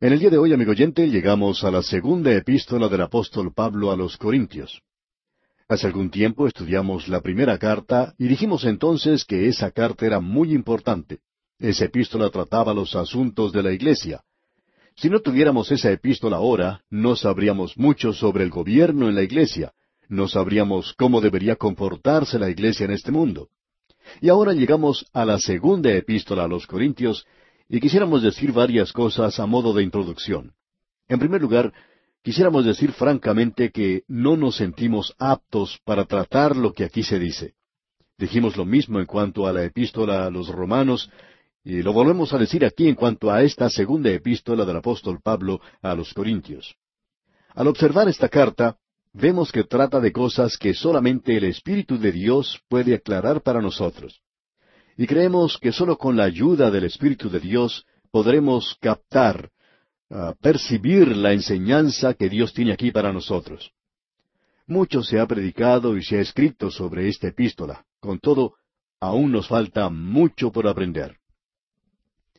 En el día de hoy, amigo oyente, llegamos a la segunda epístola del apóstol Pablo a los Corintios. Hace algún tiempo estudiamos la primera carta y dijimos entonces que esa carta era muy importante. Esa epístola trataba los asuntos de la iglesia. Si no tuviéramos esa epístola ahora, no sabríamos mucho sobre el gobierno en la iglesia, no sabríamos cómo debería comportarse la iglesia en este mundo. Y ahora llegamos a la segunda epístola a los Corintios y quisiéramos decir varias cosas a modo de introducción. En primer lugar, quisiéramos decir francamente que no nos sentimos aptos para tratar lo que aquí se dice. Dijimos lo mismo en cuanto a la epístola a los romanos, y lo volvemos a decir aquí en cuanto a esta segunda epístola del apóstol Pablo a los Corintios. Al observar esta carta, vemos que trata de cosas que solamente el Espíritu de Dios puede aclarar para nosotros. Y creemos que sólo con la ayuda del Espíritu de Dios podremos captar, ah, percibir la enseñanza que Dios tiene aquí para nosotros. Mucho se ha predicado y se ha escrito sobre esta epístola. Con todo, aún nos falta mucho por aprender.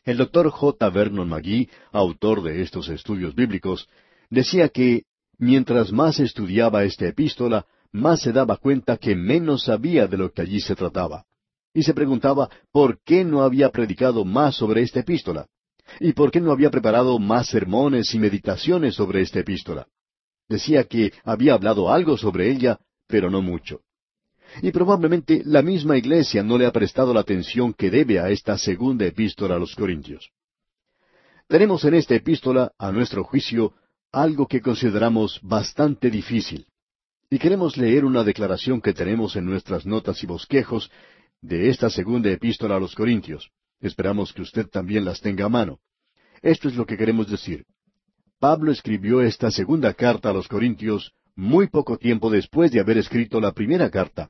El doctor J. Vernon McGee, autor de estos estudios bíblicos, decía que mientras más estudiaba esta epístola, más se daba cuenta que menos sabía de lo que allí se trataba y se preguntaba por qué no había predicado más sobre esta epístola, y por qué no había preparado más sermones y meditaciones sobre esta epístola. Decía que había hablado algo sobre ella, pero no mucho. Y probablemente la misma iglesia no le ha prestado la atención que debe a esta segunda epístola a los Corintios. Tenemos en esta epístola, a nuestro juicio, algo que consideramos bastante difícil. Y queremos leer una declaración que tenemos en nuestras notas y bosquejos de esta segunda epístola a los Corintios. Esperamos que usted también las tenga a mano. Esto es lo que queremos decir. Pablo escribió esta segunda carta a los Corintios muy poco tiempo después de haber escrito la primera carta.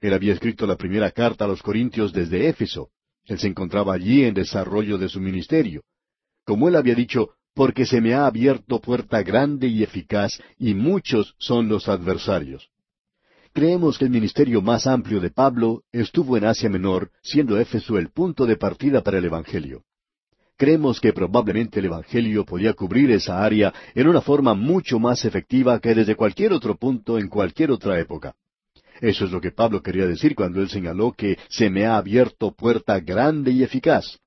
Él había escrito la primera carta a los Corintios desde Éfeso. Él se encontraba allí en desarrollo de su ministerio. Como él había dicho, porque se me ha abierto puerta grande y eficaz, y muchos son los adversarios. Creemos que el ministerio más amplio de Pablo estuvo en Asia Menor, siendo Éfeso el punto de partida para el Evangelio. Creemos que probablemente el Evangelio podía cubrir esa área en una forma mucho más efectiva que desde cualquier otro punto en cualquier otra época. Eso es lo que Pablo quería decir cuando él señaló que se me ha abierto puerta grande y eficaz.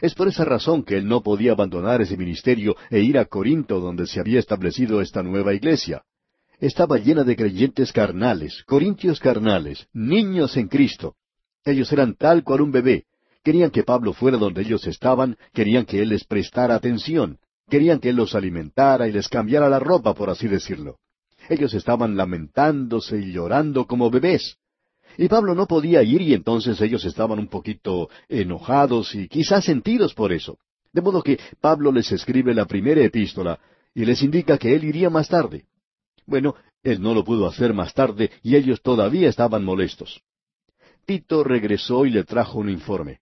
Es por esa razón que él no podía abandonar ese ministerio e ir a Corinto donde se había establecido esta nueva iglesia estaba llena de creyentes carnales, corintios carnales, niños en Cristo. Ellos eran tal cual un bebé. Querían que Pablo fuera donde ellos estaban, querían que él les prestara atención, querían que él los alimentara y les cambiara la ropa, por así decirlo. Ellos estaban lamentándose y llorando como bebés. Y Pablo no podía ir y entonces ellos estaban un poquito enojados y quizás sentidos por eso. De modo que Pablo les escribe la primera epístola y les indica que él iría más tarde. Bueno, él no lo pudo hacer más tarde y ellos todavía estaban molestos. Tito regresó y le trajo un informe.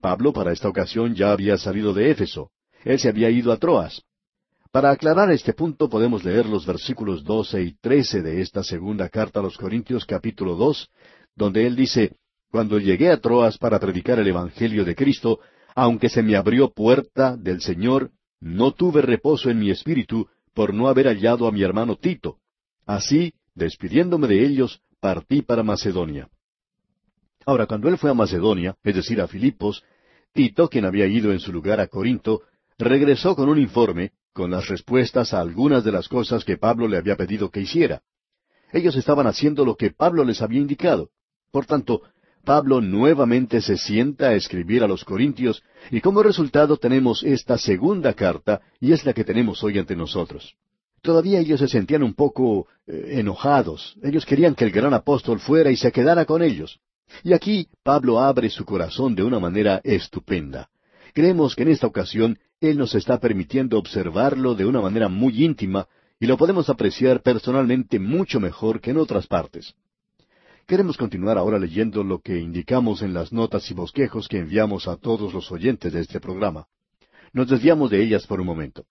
Pablo para esta ocasión ya había salido de Éfeso. Él se había ido a Troas. Para aclarar este punto podemos leer los versículos doce y trece de esta segunda carta a los Corintios capítulo dos, donde él dice, Cuando llegué a Troas para predicar el Evangelio de Cristo, aunque se me abrió puerta del Señor, no tuve reposo en mi espíritu por no haber hallado a mi hermano Tito. Así, despidiéndome de ellos, partí para Macedonia. Ahora, cuando él fue a Macedonia, es decir, a Filipos, Tito, quien había ido en su lugar a Corinto, regresó con un informe, con las respuestas a algunas de las cosas que Pablo le había pedido que hiciera. Ellos estaban haciendo lo que Pablo les había indicado. Por tanto, Pablo nuevamente se sienta a escribir a los Corintios, y como resultado tenemos esta segunda carta, y es la que tenemos hoy ante nosotros. Todavía ellos se sentían un poco eh, enojados. Ellos querían que el gran apóstol fuera y se quedara con ellos. Y aquí Pablo abre su corazón de una manera estupenda. Creemos que en esta ocasión Él nos está permitiendo observarlo de una manera muy íntima y lo podemos apreciar personalmente mucho mejor que en otras partes. Queremos continuar ahora leyendo lo que indicamos en las notas y bosquejos que enviamos a todos los oyentes de este programa. Nos desviamos de ellas por un momento.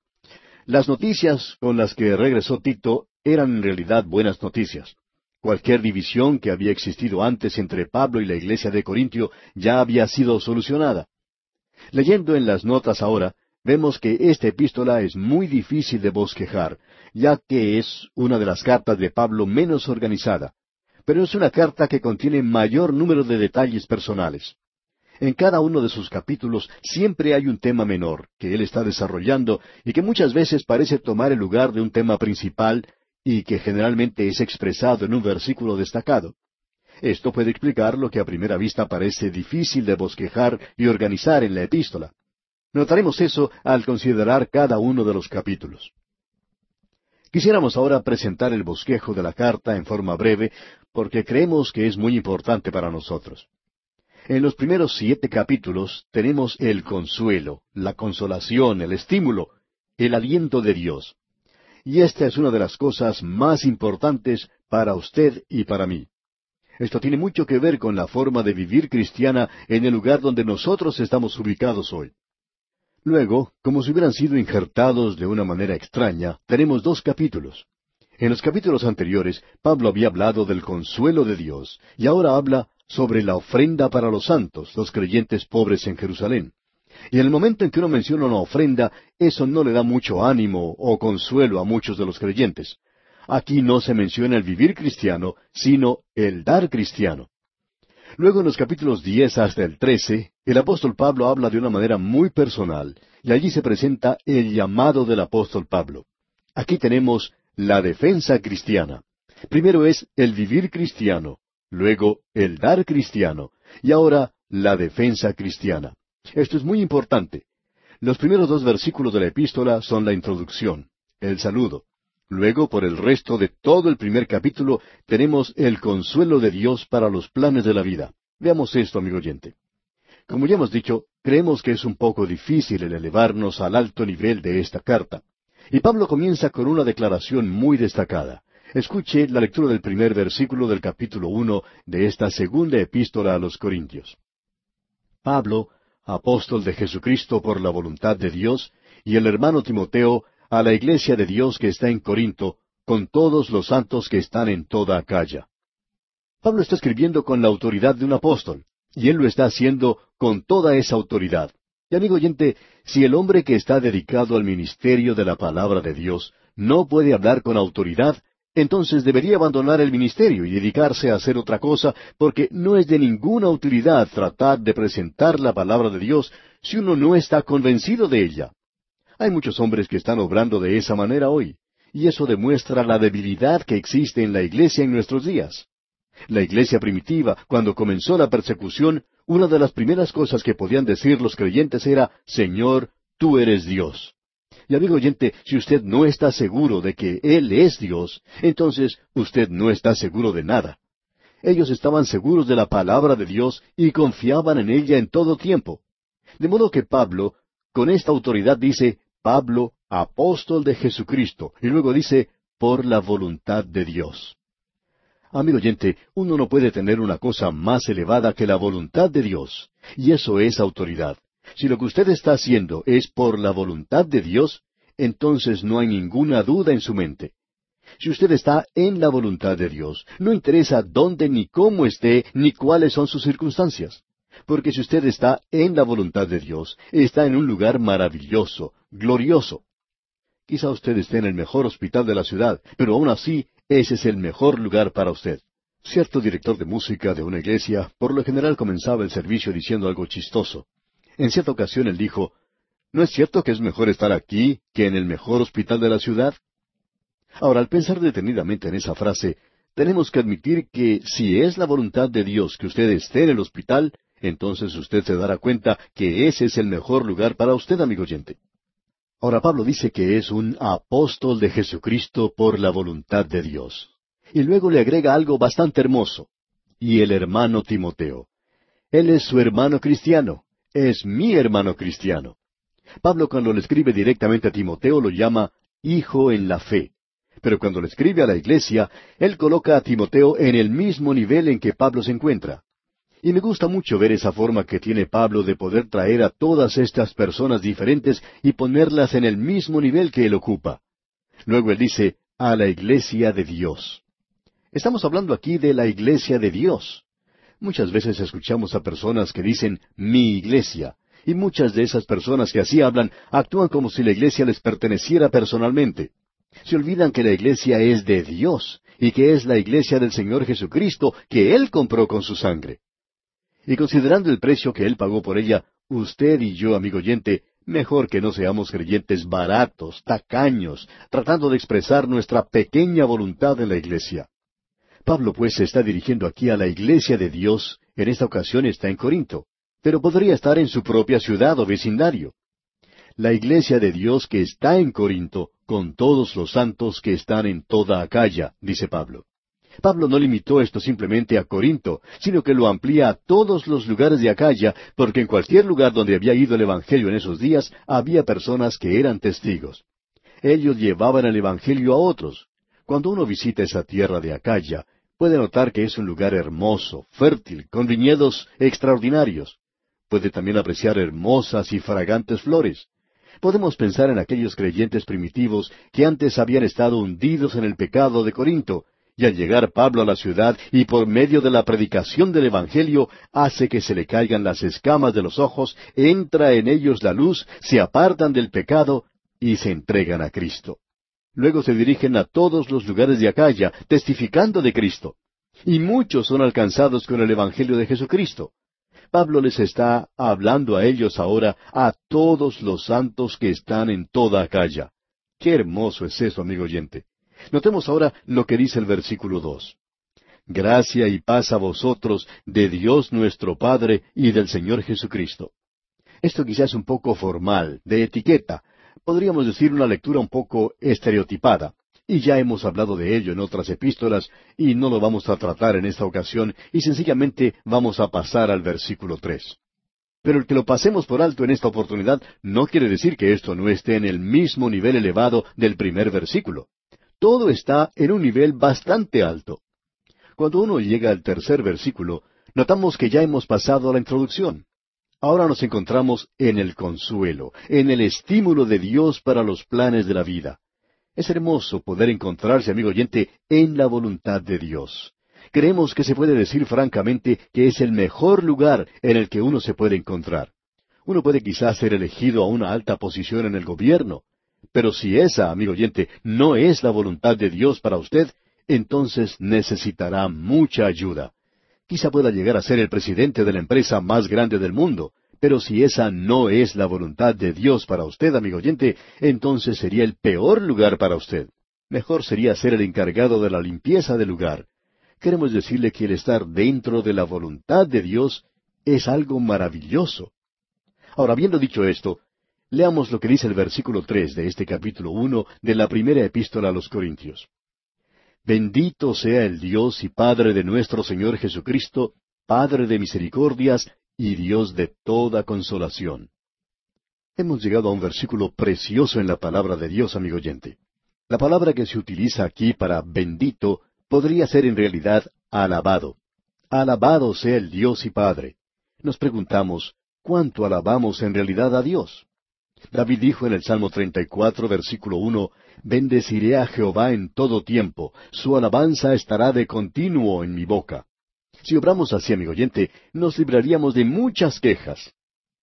Las noticias con las que regresó Tito eran en realidad buenas noticias. Cualquier división que había existido antes entre Pablo y la iglesia de Corintio ya había sido solucionada. Leyendo en las notas ahora, vemos que esta epístola es muy difícil de bosquejar, ya que es una de las cartas de Pablo menos organizada, pero es una carta que contiene mayor número de detalles personales. En cada uno de sus capítulos siempre hay un tema menor que él está desarrollando y que muchas veces parece tomar el lugar de un tema principal y que generalmente es expresado en un versículo destacado. Esto puede explicar lo que a primera vista parece difícil de bosquejar y organizar en la epístola. Notaremos eso al considerar cada uno de los capítulos. Quisiéramos ahora presentar el bosquejo de la carta en forma breve, porque creemos que es muy importante para nosotros. En los primeros siete capítulos tenemos el consuelo, la consolación, el estímulo, el aliento de Dios. Y esta es una de las cosas más importantes para usted y para mí. Esto tiene mucho que ver con la forma de vivir cristiana en el lugar donde nosotros estamos ubicados hoy. Luego, como si hubieran sido injertados de una manera extraña, tenemos dos capítulos. En los capítulos anteriores, Pablo había hablado del consuelo de Dios, y ahora habla sobre la ofrenda para los santos, los creyentes pobres en Jerusalén. Y en el momento en que uno menciona una ofrenda, eso no le da mucho ánimo o consuelo a muchos de los creyentes. Aquí no se menciona el vivir cristiano, sino el dar cristiano. Luego en los capítulos diez hasta el trece, el apóstol Pablo habla de una manera muy personal, y allí se presenta el llamado del apóstol Pablo. Aquí tenemos la defensa cristiana. Primero es el vivir cristiano, luego el dar cristiano, y ahora la defensa cristiana. Esto es muy importante. Los primeros dos versículos de la epístola son la introducción, el saludo. Luego, por el resto de todo el primer capítulo, tenemos el consuelo de Dios para los planes de la vida. Veamos esto, amigo oyente. Como ya hemos dicho, creemos que es un poco difícil el elevarnos al alto nivel de esta carta. Y Pablo comienza con una declaración muy destacada. Escuche la lectura del primer versículo del capítulo uno de esta segunda epístola a los Corintios. Pablo, apóstol de Jesucristo por la voluntad de Dios, y el hermano Timoteo, a la iglesia de Dios que está en Corinto, con todos los santos que están en toda Acaya. Pablo está escribiendo con la autoridad de un apóstol, y él lo está haciendo con toda esa autoridad. Y amigo oyente, si el hombre que está dedicado al ministerio de la palabra de Dios no puede hablar con autoridad, entonces debería abandonar el ministerio y dedicarse a hacer otra cosa, porque no es de ninguna utilidad tratar de presentar la palabra de Dios si uno no está convencido de ella. Hay muchos hombres que están obrando de esa manera hoy, y eso demuestra la debilidad que existe en la iglesia en nuestros días. La iglesia primitiva, cuando comenzó la persecución, una de las primeras cosas que podían decir los creyentes era, Señor, tú eres Dios. Y amigo oyente, si usted no está seguro de que Él es Dios, entonces usted no está seguro de nada. Ellos estaban seguros de la palabra de Dios y confiaban en ella en todo tiempo. De modo que Pablo, con esta autoridad dice, Pablo, apóstol de Jesucristo, y luego dice, por la voluntad de Dios. Amigo oyente, uno no puede tener una cosa más elevada que la voluntad de Dios, y eso es autoridad. Si lo que usted está haciendo es por la voluntad de Dios, entonces no hay ninguna duda en su mente. Si usted está en la voluntad de Dios, no interesa dónde ni cómo esté, ni cuáles son sus circunstancias. Porque si usted está en la voluntad de Dios, está en un lugar maravilloso, glorioso. Quizá usted esté en el mejor hospital de la ciudad, pero aún así ese es el mejor lugar para usted. Cierto director de música de una iglesia por lo general comenzaba el servicio diciendo algo chistoso. En cierta ocasión él dijo, ¿No es cierto que es mejor estar aquí que en el mejor hospital de la ciudad? Ahora, al pensar detenidamente en esa frase, tenemos que admitir que si es la voluntad de Dios que usted esté en el hospital, entonces usted se dará cuenta que ese es el mejor lugar para usted, amigo oyente. Ahora Pablo dice que es un apóstol de Jesucristo por la voluntad de Dios. Y luego le agrega algo bastante hermoso. Y el hermano Timoteo. Él es su hermano cristiano es mi hermano cristiano. Pablo cuando le escribe directamente a Timoteo lo llama hijo en la fe. Pero cuando le escribe a la iglesia, él coloca a Timoteo en el mismo nivel en que Pablo se encuentra. Y me gusta mucho ver esa forma que tiene Pablo de poder traer a todas estas personas diferentes y ponerlas en el mismo nivel que él ocupa. Luego él dice, a la iglesia de Dios. Estamos hablando aquí de la iglesia de Dios. Muchas veces escuchamos a personas que dicen mi iglesia, Y muchas de esas personas que así hablan actúan como si la iglesia les perteneciera personalmente. Se olvidan que la iglesia es de Dios y que es la iglesia del Señor Jesucristo que Él compró con su sangre. Y considerando el precio que Él pagó por ella, usted y yo, amigo oyente, mejor que no seamos creyentes baratos, tacaños, tratando de expresar nuestra pequeña voluntad en la iglesia. Pablo pues se está dirigiendo aquí a la iglesia de Dios, en esta ocasión está en Corinto, pero podría estar en su propia ciudad o vecindario. La iglesia de Dios que está en Corinto, con todos los santos que están en toda Acaya, dice Pablo. Pablo no limitó esto simplemente a Corinto, sino que lo amplía a todos los lugares de Acaya, porque en cualquier lugar donde había ido el Evangelio en esos días, había personas que eran testigos. Ellos llevaban el Evangelio a otros. Cuando uno visita esa tierra de Acaya, puede notar que es un lugar hermoso, fértil, con viñedos extraordinarios. Puede también apreciar hermosas y fragantes flores. Podemos pensar en aquellos creyentes primitivos que antes habían estado hundidos en el pecado de Corinto, y al llegar Pablo a la ciudad y por medio de la predicación del Evangelio hace que se le caigan las escamas de los ojos, entra en ellos la luz, se apartan del pecado y se entregan a Cristo. Luego se dirigen a todos los lugares de Acaya, testificando de Cristo. Y muchos son alcanzados con el Evangelio de Jesucristo. Pablo les está hablando a ellos ahora, a todos los santos que están en toda Acaya. Qué hermoso es eso, amigo oyente. Notemos ahora lo que dice el versículo dos. Gracia y paz a vosotros de Dios nuestro Padre y del Señor Jesucristo. Esto quizás es un poco formal, de etiqueta, podríamos decir una lectura un poco estereotipada, y ya hemos hablado de ello en otras epístolas, y no lo vamos a tratar en esta ocasión, y sencillamente vamos a pasar al versículo tres. Pero el que lo pasemos por alto en esta oportunidad no quiere decir que esto no esté en el mismo nivel elevado del primer versículo todo está en un nivel bastante alto. Cuando uno llega al tercer versículo, notamos que ya hemos pasado a la introducción. Ahora nos encontramos en el consuelo, en el estímulo de Dios para los planes de la vida. Es hermoso poder encontrarse, amigo oyente, en la voluntad de Dios. Creemos que se puede decir francamente que es el mejor lugar en el que uno se puede encontrar. Uno puede quizás ser elegido a una alta posición en el gobierno, pero si esa, amigo oyente, no es la voluntad de Dios para usted, entonces necesitará mucha ayuda. Quizá pueda llegar a ser el presidente de la empresa más grande del mundo, pero si esa no es la voluntad de Dios para usted, amigo oyente, entonces sería el peor lugar para usted. Mejor sería ser el encargado de la limpieza del lugar. Queremos decirle que el estar dentro de la voluntad de Dios es algo maravilloso. Ahora, habiendo dicho esto, Leamos lo que dice el versículo tres de este capítulo uno de la primera epístola a los Corintios. Bendito sea el Dios y Padre de nuestro Señor Jesucristo, Padre de misericordias y Dios de toda consolación. Hemos llegado a un versículo precioso en la palabra de Dios, amigo oyente. La palabra que se utiliza aquí para bendito podría ser en realidad alabado. Alabado sea el Dios y Padre. Nos preguntamos, ¿cuánto alabamos en realidad a Dios? David dijo en el Salmo 34, versículo uno, Bendeciré a Jehová en todo tiempo, su alabanza estará de continuo en mi boca. Si obramos así, amigo oyente, nos libraríamos de muchas quejas.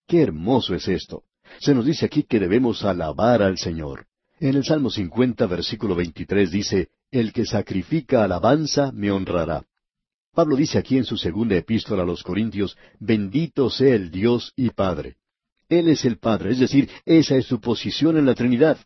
Qué hermoso es esto. Se nos dice aquí que debemos alabar al Señor. En el Salmo 50, versículo 23 dice, El que sacrifica alabanza me honrará. Pablo dice aquí en su segunda epístola a los Corintios, Bendito sea el Dios y Padre. Él es el Padre, es decir, esa es su posición en la Trinidad.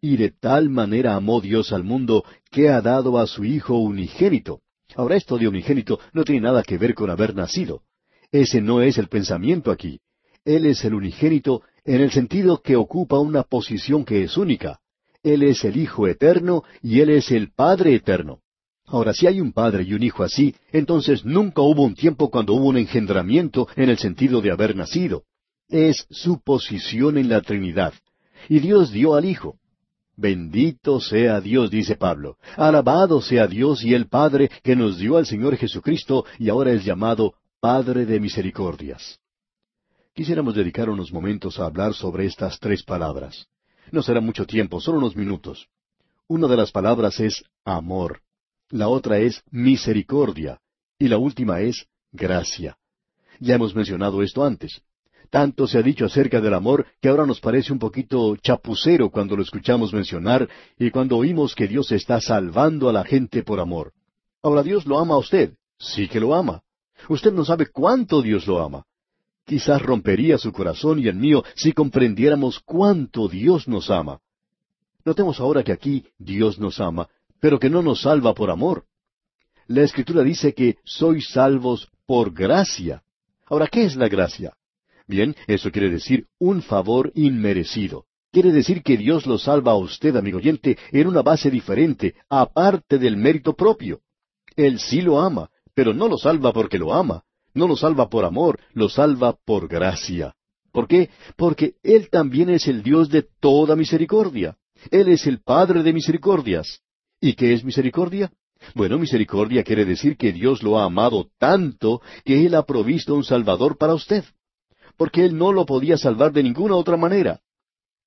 Y de tal manera amó Dios al mundo que ha dado a su Hijo unigénito. Ahora esto de unigénito no tiene nada que ver con haber nacido. Ese no es el pensamiento aquí. Él es el unigénito en el sentido que ocupa una posición que es única. Él es el Hijo eterno y Él es el Padre eterno. Ahora, si hay un Padre y un Hijo así, entonces nunca hubo un tiempo cuando hubo un engendramiento en el sentido de haber nacido es su posición en la Trinidad. Y Dios dio al Hijo. Bendito sea Dios, dice Pablo. Alabado sea Dios y el Padre que nos dio al Señor Jesucristo y ahora es llamado Padre de Misericordias. Quisiéramos dedicar unos momentos a hablar sobre estas tres palabras. No será mucho tiempo, solo unos minutos. Una de las palabras es amor, la otra es misericordia y la última es gracia. Ya hemos mencionado esto antes. Tanto se ha dicho acerca del amor que ahora nos parece un poquito chapucero cuando lo escuchamos mencionar y cuando oímos que Dios está salvando a la gente por amor. Ahora Dios lo ama a usted, sí que lo ama. Usted no sabe cuánto Dios lo ama. Quizás rompería su corazón y el mío si comprendiéramos cuánto Dios nos ama. Notemos ahora que aquí Dios nos ama, pero que no nos salva por amor. La Escritura dice que sois salvos por gracia. Ahora, ¿qué es la gracia? Bien, eso quiere decir un favor inmerecido. Quiere decir que Dios lo salva a usted, amigo oyente, en una base diferente, aparte del mérito propio. Él sí lo ama, pero no lo salva porque lo ama. No lo salva por amor, lo salva por gracia. ¿Por qué? Porque Él también es el Dios de toda misericordia. Él es el Padre de misericordias. ¿Y qué es misericordia? Bueno, misericordia quiere decir que Dios lo ha amado tanto que Él ha provisto un Salvador para usted. Porque Él no lo podía salvar de ninguna otra manera.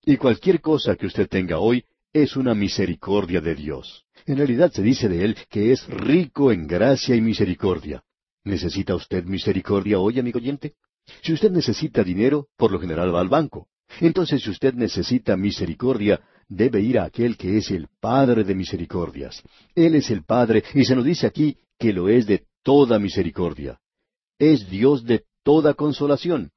Y cualquier cosa que usted tenga hoy es una misericordia de Dios. En realidad se dice de Él que es rico en gracia y misericordia. ¿Necesita usted misericordia hoy, amigo oyente? Si usted necesita dinero, por lo general va al banco. Entonces, si usted necesita misericordia, debe ir a aquel que es el Padre de misericordias. Él es el Padre, y se nos dice aquí que lo es de toda misericordia. Es Dios de toda consolación.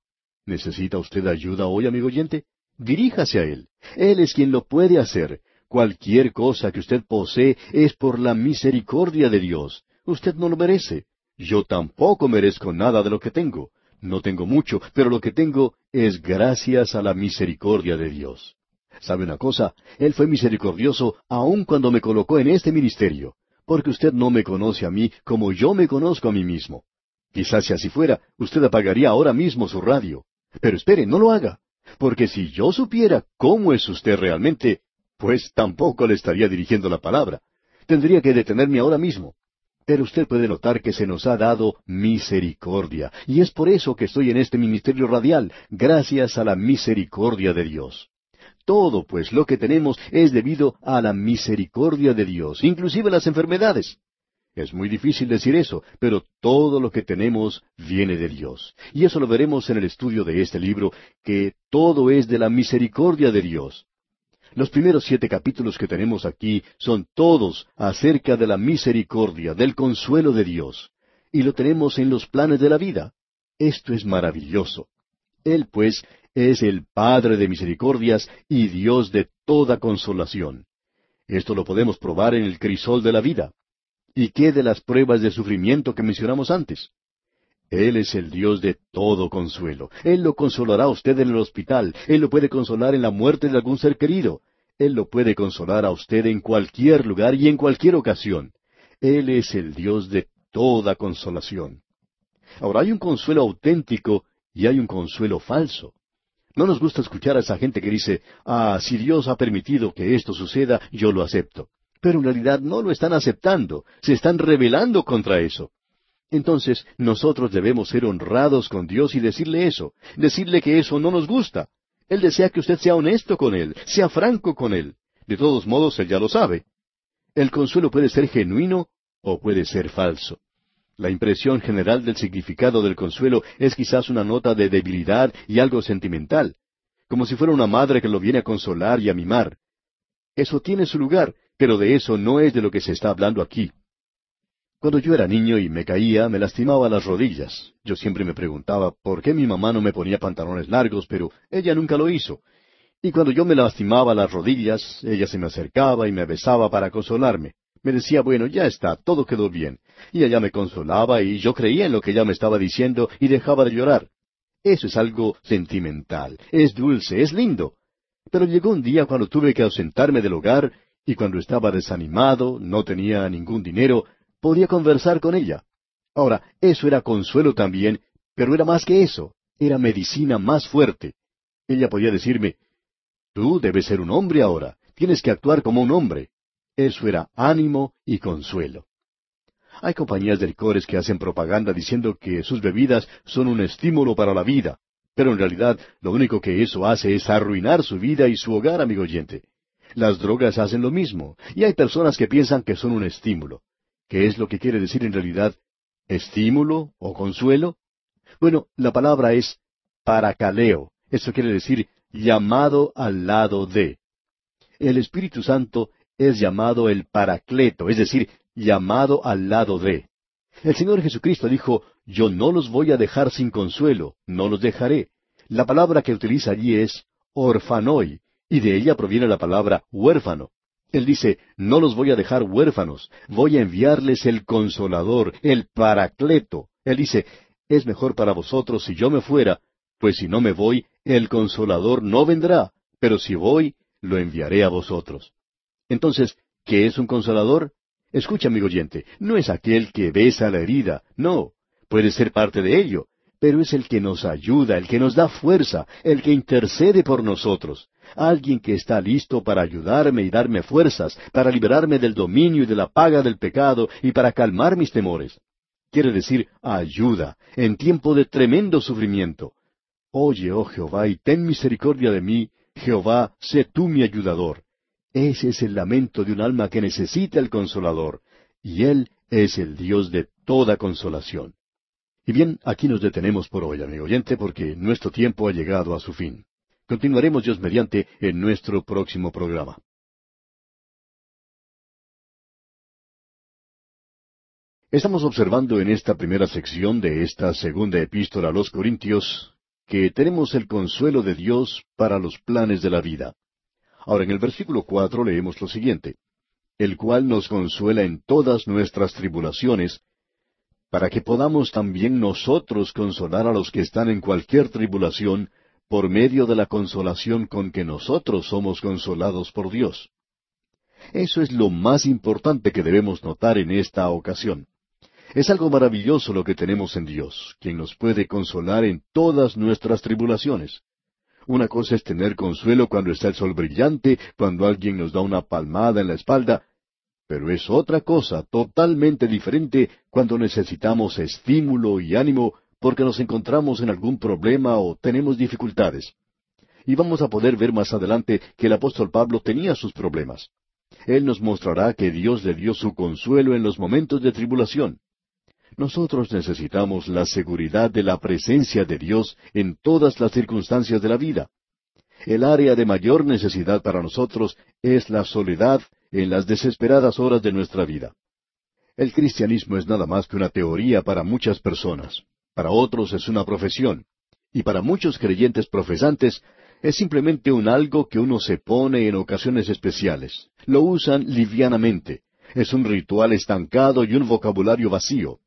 ¿Necesita usted ayuda hoy, amigo oyente? Diríjase a Él. Él es quien lo puede hacer. Cualquier cosa que usted posee es por la misericordia de Dios. Usted no lo merece. Yo tampoco merezco nada de lo que tengo. No tengo mucho, pero lo que tengo es gracias a la misericordia de Dios. ¿Sabe una cosa? Él fue misericordioso aun cuando me colocó en este ministerio, porque usted no me conoce a mí como yo me conozco a mí mismo. Quizás si así fuera, usted apagaría ahora mismo su radio. Pero espere, no lo haga, porque si yo supiera cómo es usted realmente, pues tampoco le estaría dirigiendo la palabra. Tendría que detenerme ahora mismo. Pero usted puede notar que se nos ha dado misericordia, y es por eso que estoy en este ministerio radial, gracias a la misericordia de Dios. Todo, pues, lo que tenemos es debido a la misericordia de Dios, inclusive las enfermedades. Es muy difícil decir eso, pero todo lo que tenemos viene de Dios. Y eso lo veremos en el estudio de este libro, que todo es de la misericordia de Dios. Los primeros siete capítulos que tenemos aquí son todos acerca de la misericordia, del consuelo de Dios. Y lo tenemos en los planes de la vida. Esto es maravilloso. Él, pues, es el Padre de misericordias y Dios de toda consolación. Esto lo podemos probar en el crisol de la vida. ¿Y qué de las pruebas de sufrimiento que mencionamos antes? Él es el Dios de todo consuelo. Él lo consolará a usted en el hospital. Él lo puede consolar en la muerte de algún ser querido. Él lo puede consolar a usted en cualquier lugar y en cualquier ocasión. Él es el Dios de toda consolación. Ahora hay un consuelo auténtico y hay un consuelo falso. No nos gusta escuchar a esa gente que dice, ah, si Dios ha permitido que esto suceda, yo lo acepto. Pero en realidad no lo están aceptando, se están rebelando contra eso. Entonces nosotros debemos ser honrados con Dios y decirle eso, decirle que eso no nos gusta. Él desea que usted sea honesto con Él, sea franco con Él. De todos modos, Él ya lo sabe. El consuelo puede ser genuino o puede ser falso. La impresión general del significado del consuelo es quizás una nota de debilidad y algo sentimental, como si fuera una madre que lo viene a consolar y a mimar. Eso tiene su lugar, pero de eso no es de lo que se está hablando aquí. Cuando yo era niño y me caía, me lastimaba las rodillas. Yo siempre me preguntaba por qué mi mamá no me ponía pantalones largos, pero ella nunca lo hizo. Y cuando yo me lastimaba las rodillas, ella se me acercaba y me besaba para consolarme. Me decía, bueno, ya está, todo quedó bien. Y ella me consolaba y yo creía en lo que ella me estaba diciendo y dejaba de llorar. Eso es algo sentimental, es dulce, es lindo. Pero llegó un día cuando tuve que ausentarme del hogar y cuando estaba desanimado, no tenía ningún dinero, podía conversar con ella. Ahora, eso era consuelo también, pero era más que eso, era medicina más fuerte. Ella podía decirme, Tú debes ser un hombre ahora, tienes que actuar como un hombre. Eso era ánimo y consuelo. Hay compañías de licores que hacen propaganda diciendo que sus bebidas son un estímulo para la vida, pero en realidad lo único que eso hace es arruinar su vida y su hogar, amigo oyente. Las drogas hacen lo mismo, y hay personas que piensan que son un estímulo. ¿Qué es lo que quiere decir en realidad? ¿Estímulo o consuelo? Bueno, la palabra es paracaleo. Eso quiere decir llamado al lado de. El Espíritu Santo es llamado el Paracleto, es decir, llamado al lado de. El Señor Jesucristo dijo, yo no los voy a dejar sin consuelo, no los dejaré. La palabra que utiliza allí es orfanoi, y de ella proviene la palabra huérfano. Él dice, no los voy a dejar huérfanos, voy a enviarles el consolador, el paracleto. Él dice, es mejor para vosotros si yo me fuera, pues si no me voy, el consolador no vendrá, pero si voy, lo enviaré a vosotros. Entonces, ¿qué es un consolador? Escucha, amigo oyente, no es aquel que besa la herida, no, puede ser parte de ello, pero es el que nos ayuda, el que nos da fuerza, el que intercede por nosotros, alguien que está listo para ayudarme y darme fuerzas, para liberarme del dominio y de la paga del pecado y para calmar mis temores. Quiere decir ayuda en tiempo de tremendo sufrimiento. Oye, oh Jehová, y ten misericordia de mí, Jehová, sé tú mi ayudador. Ese es el lamento de un alma que necesita el consolador, y Él es el Dios de toda consolación. Y bien, aquí nos detenemos por hoy, amigo oyente, porque nuestro tiempo ha llegado a su fin. Continuaremos Dios mediante en nuestro próximo programa. Estamos observando en esta primera sección de esta segunda epístola a los Corintios que tenemos el consuelo de Dios para los planes de la vida. Ahora en el versículo cuatro leemos lo siguiente, el cual nos consuela en todas nuestras tribulaciones, para que podamos también nosotros consolar a los que están en cualquier tribulación, por medio de la consolación con que nosotros somos consolados por Dios. Eso es lo más importante que debemos notar en esta ocasión. Es algo maravilloso lo que tenemos en Dios, quien nos puede consolar en todas nuestras tribulaciones. Una cosa es tener consuelo cuando está el sol brillante, cuando alguien nos da una palmada en la espalda, pero es otra cosa totalmente diferente cuando necesitamos estímulo y ánimo porque nos encontramos en algún problema o tenemos dificultades. Y vamos a poder ver más adelante que el apóstol Pablo tenía sus problemas. Él nos mostrará que Dios le dio su consuelo en los momentos de tribulación. Nosotros necesitamos la seguridad de la presencia de Dios en todas las circunstancias de la vida. El área de mayor necesidad para nosotros es la soledad en las desesperadas horas de nuestra vida. El cristianismo es nada más que una teoría para muchas personas, para otros es una profesión, y para muchos creyentes profesantes es simplemente un algo que uno se pone en ocasiones especiales. Lo usan livianamente. Es un ritual estancado y un vocabulario vacío.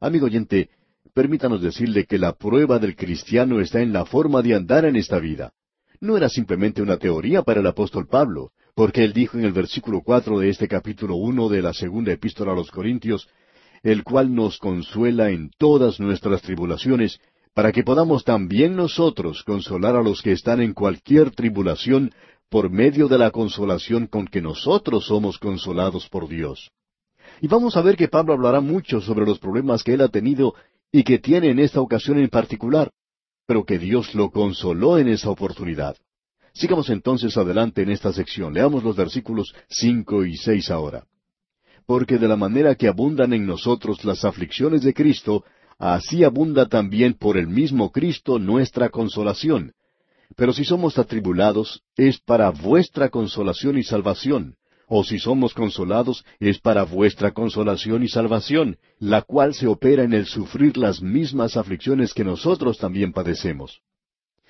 Amigo oyente, permítanos decirle que la prueba del cristiano está en la forma de andar en esta vida. No era simplemente una teoría para el apóstol Pablo, porque él dijo en el versículo cuatro de este capítulo uno de la segunda epístola a los Corintios, el cual nos consuela en todas nuestras tribulaciones, para que podamos también nosotros consolar a los que están en cualquier tribulación por medio de la consolación con que nosotros somos consolados por Dios. Y vamos a ver que Pablo hablará mucho sobre los problemas que él ha tenido y que tiene en esta ocasión en particular, pero que Dios lo consoló en esa oportunidad. Sigamos entonces adelante en esta sección. Leamos los versículos cinco y seis ahora. Porque de la manera que abundan en nosotros las aflicciones de Cristo, así abunda también por el mismo Cristo nuestra consolación. Pero si somos atribulados, es para vuestra consolación y salvación, o si somos consolados, es para vuestra consolación y salvación, la cual se opera en el sufrir las mismas aflicciones que nosotros también padecemos.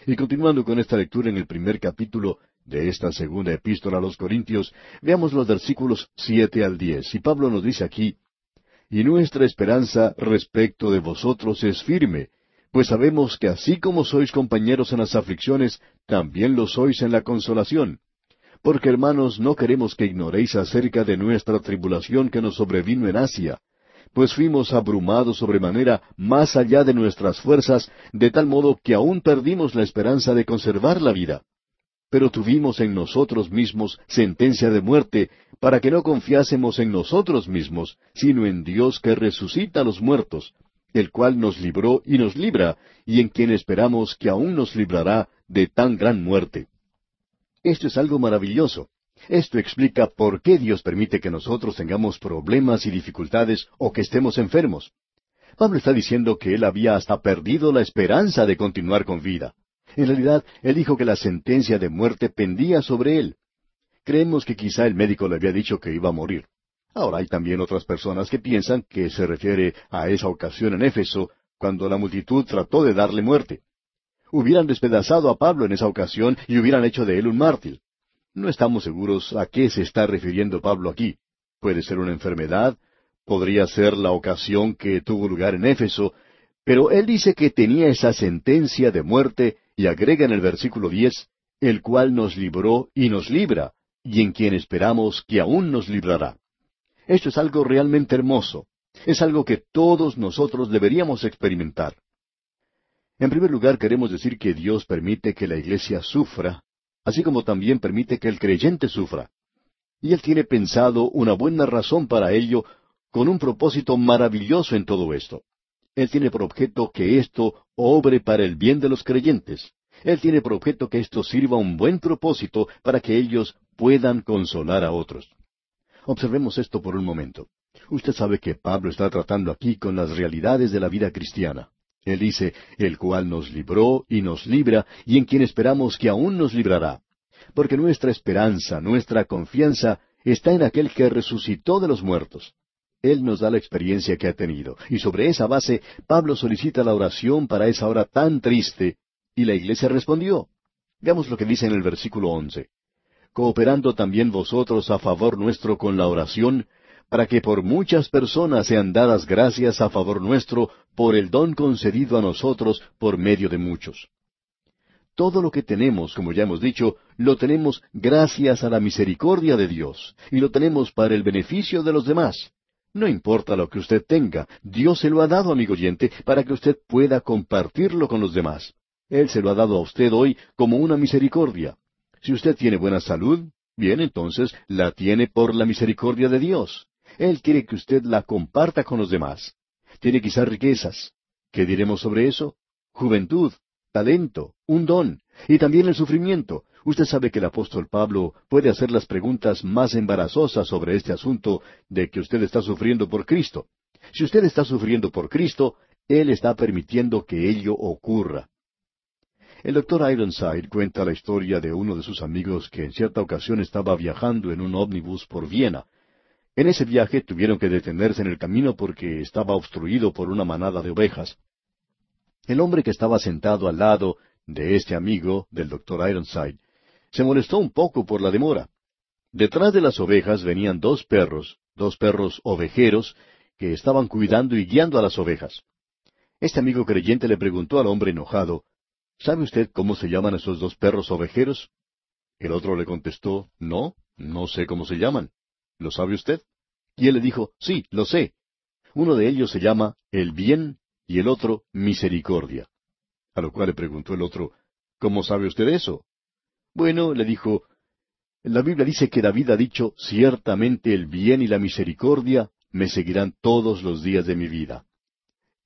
Y continuando con esta lectura en el primer capítulo de esta segunda epístola a los Corintios, veamos los versículos siete al diez. Y Pablo nos dice aquí, Y nuestra esperanza respecto de vosotros es firme, pues sabemos que así como sois compañeros en las aflicciones, también lo sois en la consolación porque hermanos no queremos que ignoréis acerca de nuestra tribulación que nos sobrevino en Asia, pues fuimos abrumados sobremanera más allá de nuestras fuerzas, de tal modo que aún perdimos la esperanza de conservar la vida. Pero tuvimos en nosotros mismos sentencia de muerte, para que no confiásemos en nosotros mismos, sino en Dios que resucita a los muertos, el cual nos libró y nos libra, y en quien esperamos que aún nos librará de tan gran muerte. Esto es algo maravilloso. Esto explica por qué Dios permite que nosotros tengamos problemas y dificultades o que estemos enfermos. Pablo está diciendo que él había hasta perdido la esperanza de continuar con vida. En realidad, él dijo que la sentencia de muerte pendía sobre él. Creemos que quizá el médico le había dicho que iba a morir. Ahora hay también otras personas que piensan que se refiere a esa ocasión en Éfeso, cuando la multitud trató de darle muerte. Hubieran despedazado a Pablo en esa ocasión y hubieran hecho de él un mártir. No estamos seguros a qué se está refiriendo Pablo aquí. Puede ser una enfermedad, podría ser la ocasión que tuvo lugar en Éfeso, pero él dice que tenía esa sentencia de muerte y agrega en el versículo diez, el cual nos libró y nos libra, y en quien esperamos que aún nos librará. Esto es algo realmente hermoso. Es algo que todos nosotros deberíamos experimentar. En primer lugar, queremos decir que Dios permite que la iglesia sufra, así como también permite que el creyente sufra. Y Él tiene pensado una buena razón para ello, con un propósito maravilloso en todo esto. Él tiene por objeto que esto obre para el bien de los creyentes. Él tiene por objeto que esto sirva un buen propósito para que ellos puedan consolar a otros. Observemos esto por un momento. Usted sabe que Pablo está tratando aquí con las realidades de la vida cristiana. Él dice, el cual nos libró y nos libra, y en quien esperamos que aún nos librará. Porque nuestra esperanza, nuestra confianza, está en aquel que resucitó de los muertos. Él nos da la experiencia que ha tenido, y sobre esa base Pablo solicita la oración para esa hora tan triste, y la iglesia respondió. Veamos lo que dice en el versículo once. Cooperando también vosotros a favor nuestro con la oración, para que por muchas personas sean dadas gracias a favor nuestro por el don concedido a nosotros por medio de muchos. Todo lo que tenemos, como ya hemos dicho, lo tenemos gracias a la misericordia de Dios, y lo tenemos para el beneficio de los demás. No importa lo que usted tenga, Dios se lo ha dado, amigo oyente, para que usted pueda compartirlo con los demás. Él se lo ha dado a usted hoy como una misericordia. Si usted tiene buena salud, bien, entonces la tiene por la misericordia de Dios. Él quiere que usted la comparta con los demás. Tiene quizás riquezas. ¿Qué diremos sobre eso? Juventud, talento, un don, y también el sufrimiento. Usted sabe que el apóstol Pablo puede hacer las preguntas más embarazosas sobre este asunto de que usted está sufriendo por Cristo. Si usted está sufriendo por Cristo, Él está permitiendo que ello ocurra. El doctor Ironside cuenta la historia de uno de sus amigos que en cierta ocasión estaba viajando en un ómnibus por Viena. En ese viaje tuvieron que detenerse en el camino porque estaba obstruido por una manada de ovejas. El hombre que estaba sentado al lado de este amigo, del doctor Ironside, se molestó un poco por la demora. Detrás de las ovejas venían dos perros, dos perros ovejeros, que estaban cuidando y guiando a las ovejas. Este amigo creyente le preguntó al hombre enojado, ¿Sabe usted cómo se llaman esos dos perros ovejeros? El otro le contestó, No, no sé cómo se llaman. ¿Lo sabe usted? Y él le dijo, Sí, lo sé. Uno de ellos se llama el bien y el otro misericordia. A lo cual le preguntó el otro, ¿Cómo sabe usted eso? Bueno, le dijo, la Biblia dice que David ha dicho, ciertamente el bien y la misericordia me seguirán todos los días de mi vida.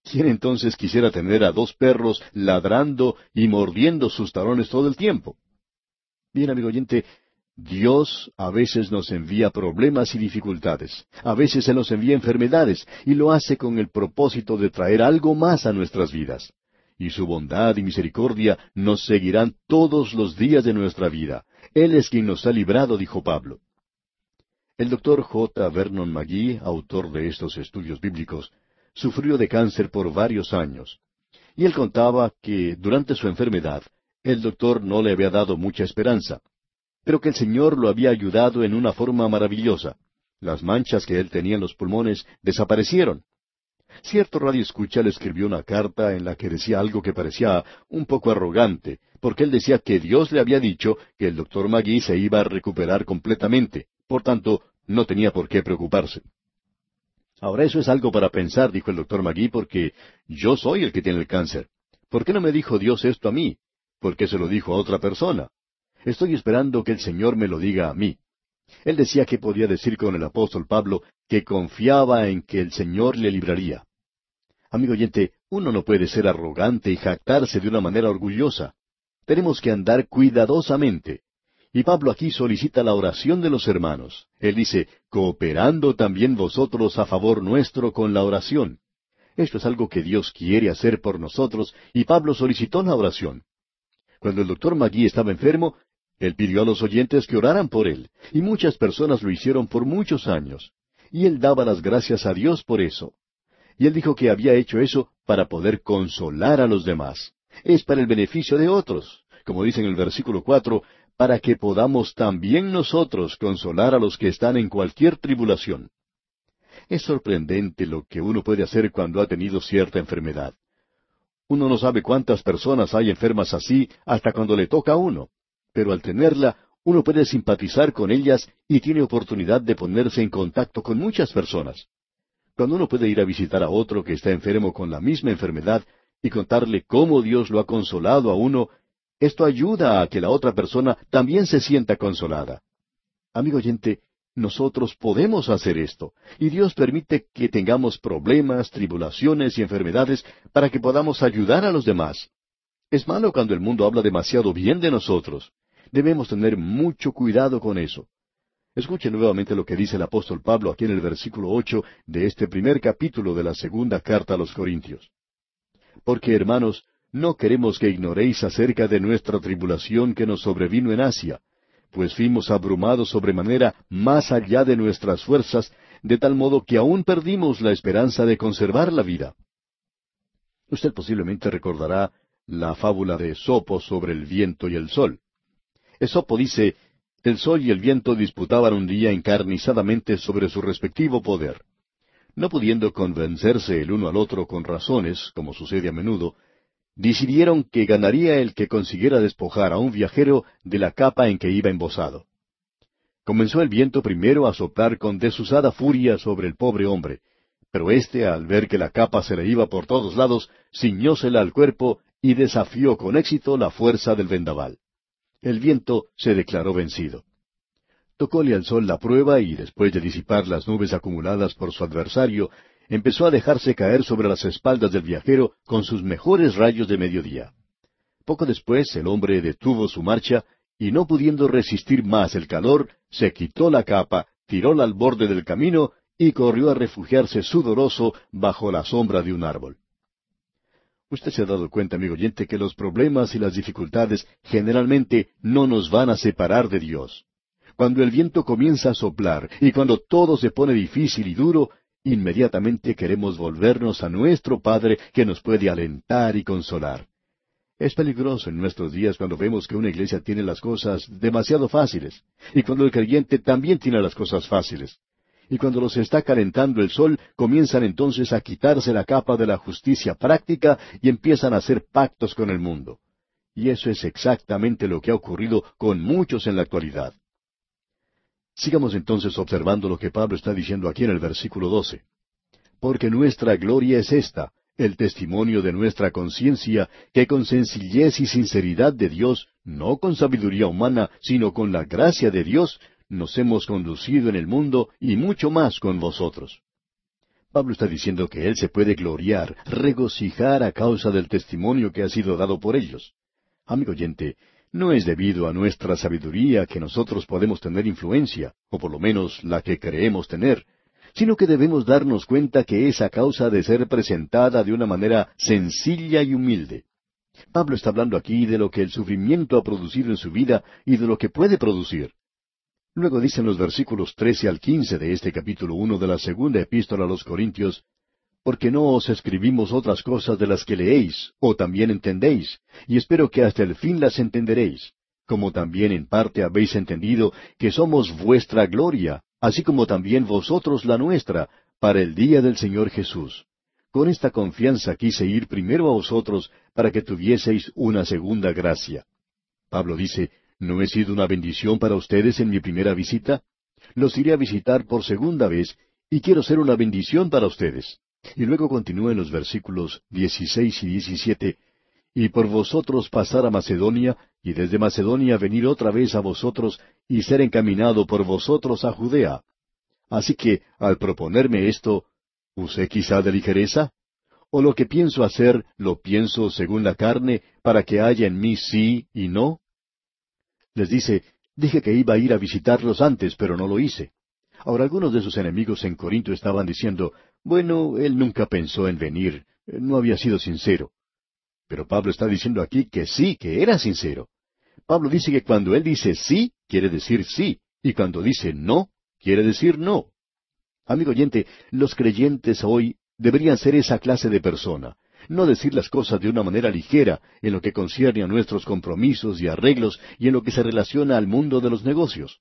¿Quién entonces quisiera tener a dos perros ladrando y mordiendo sus talones todo el tiempo? Bien, amigo oyente, Dios a veces nos envía problemas y dificultades, a veces se nos envía enfermedades, y lo hace con el propósito de traer algo más a nuestras vidas y su bondad y misericordia nos seguirán todos los días de nuestra vida. Él es quien nos ha librado, dijo Pablo. El doctor J. Vernon McGee, autor de estos estudios bíblicos, sufrió de cáncer por varios años. Y él contaba que durante su enfermedad el doctor no le había dado mucha esperanza, pero que el Señor lo había ayudado en una forma maravillosa. Las manchas que él tenía en los pulmones desaparecieron. Cierto radio escucha le escribió una carta en la que decía algo que parecía un poco arrogante, porque él decía que Dios le había dicho que el doctor Magui se iba a recuperar completamente, por tanto, no tenía por qué preocuparse. Ahora eso es algo para pensar, dijo el doctor Magui, porque yo soy el que tiene el cáncer. ¿Por qué no me dijo Dios esto a mí? ¿Por qué se lo dijo a otra persona? Estoy esperando que el Señor me lo diga a mí. Él decía que podía decir con el apóstol Pablo que confiaba en que el Señor le libraría. Amigo oyente, uno no puede ser arrogante y jactarse de una manera orgullosa. Tenemos que andar cuidadosamente. Y Pablo aquí solicita la oración de los hermanos. Él dice, cooperando también vosotros a favor nuestro con la oración. Esto es algo que Dios quiere hacer por nosotros y Pablo solicitó la oración. Cuando el doctor Magui estaba enfermo, él pidió a los oyentes que oraran por él, y muchas personas lo hicieron por muchos años. Y él daba las gracias a Dios por eso. Y él dijo que había hecho eso para poder consolar a los demás. Es para el beneficio de otros, como dice en el versículo cuatro, para que podamos también nosotros consolar a los que están en cualquier tribulación. Es sorprendente lo que uno puede hacer cuando ha tenido cierta enfermedad. Uno no sabe cuántas personas hay enfermas así hasta cuando le toca a uno, pero al tenerla, uno puede simpatizar con ellas y tiene oportunidad de ponerse en contacto con muchas personas. Cuando uno puede ir a visitar a otro que está enfermo con la misma enfermedad y contarle cómo Dios lo ha consolado a uno, esto ayuda a que la otra persona también se sienta consolada. Amigo oyente, nosotros podemos hacer esto, y Dios permite que tengamos problemas, tribulaciones y enfermedades para que podamos ayudar a los demás. Es malo cuando el mundo habla demasiado bien de nosotros. Debemos tener mucho cuidado con eso. Escuche nuevamente lo que dice el apóstol Pablo aquí en el versículo ocho de este primer capítulo de la segunda carta a los Corintios. Porque, hermanos, no queremos que ignoréis acerca de nuestra tribulación que nos sobrevino en Asia, pues fuimos abrumados sobremanera más allá de nuestras fuerzas, de tal modo que aún perdimos la esperanza de conservar la vida. Usted posiblemente recordará la fábula de Esopo sobre el viento y el sol. Esopo dice, el sol y el viento disputaban un día encarnizadamente sobre su respectivo poder. No pudiendo convencerse el uno al otro con razones, como sucede a menudo, decidieron que ganaría el que consiguiera despojar a un viajero de la capa en que iba embosado. Comenzó el viento primero a soplar con desusada furia sobre el pobre hombre, pero éste, al ver que la capa se le iba por todos lados, ciñósela al cuerpo y desafió con éxito la fuerza del vendaval. El viento se declaró vencido. Tocóle al sol la prueba y después de disipar las nubes acumuladas por su adversario, empezó a dejarse caer sobre las espaldas del viajero con sus mejores rayos de mediodía. Poco después el hombre detuvo su marcha y no pudiendo resistir más el calor, se quitó la capa, tiróla al borde del camino y corrió a refugiarse sudoroso bajo la sombra de un árbol. Usted se ha dado cuenta, amigo oyente, que los problemas y las dificultades generalmente no nos van a separar de Dios. Cuando el viento comienza a soplar y cuando todo se pone difícil y duro, inmediatamente queremos volvernos a nuestro Padre que nos puede alentar y consolar. Es peligroso en nuestros días cuando vemos que una iglesia tiene las cosas demasiado fáciles y cuando el creyente también tiene las cosas fáciles. Y cuando los está calentando el sol, comienzan entonces a quitarse la capa de la justicia práctica y empiezan a hacer pactos con el mundo. Y eso es exactamente lo que ha ocurrido con muchos en la actualidad. Sigamos entonces observando lo que Pablo está diciendo aquí en el versículo 12. Porque nuestra gloria es esta, el testimonio de nuestra conciencia, que con sencillez y sinceridad de Dios, no con sabiduría humana, sino con la gracia de Dios, nos hemos conducido en el mundo y mucho más con vosotros. Pablo está diciendo que él se puede gloriar, regocijar a causa del testimonio que ha sido dado por ellos. Amigo oyente, no es debido a nuestra sabiduría que nosotros podemos tener influencia, o por lo menos la que creemos tener, sino que debemos darnos cuenta que es a causa de ser presentada de una manera sencilla y humilde. Pablo está hablando aquí de lo que el sufrimiento ha producido en su vida y de lo que puede producir. Luego dicen los versículos trece al quince de este capítulo uno de la segunda epístola a los Corintios, porque no os escribimos otras cosas de las que leéis, o también entendéis, y espero que hasta el fin las entenderéis, como también en parte habéis entendido que somos vuestra gloria, así como también vosotros la nuestra, para el día del Señor Jesús. Con esta confianza quise ir primero a vosotros para que tuvieseis una segunda gracia. Pablo dice, ¿no he sido una bendición para ustedes en mi primera visita? Los iré a visitar por segunda vez y quiero ser una bendición para ustedes. Y luego continúa en los versículos 16 y 17, y por vosotros pasar a Macedonia, y desde Macedonia venir otra vez a vosotros, y ser encaminado por vosotros a Judea. Así que, al proponerme esto, ¿usé quizá de ligereza? ¿O lo que pienso hacer, lo pienso según la carne, para que haya en mí sí y no? Les dice, dije que iba a ir a visitarlos antes, pero no lo hice. Ahora algunos de sus enemigos en Corinto estaban diciendo, Bueno, él nunca pensó en venir, no había sido sincero. Pero Pablo está diciendo aquí que sí, que era sincero. Pablo dice que cuando él dice sí, quiere decir sí, y cuando dice no, quiere decir no. Amigo oyente, los creyentes hoy deberían ser esa clase de persona, no decir las cosas de una manera ligera en lo que concierne a nuestros compromisos y arreglos y en lo que se relaciona al mundo de los negocios.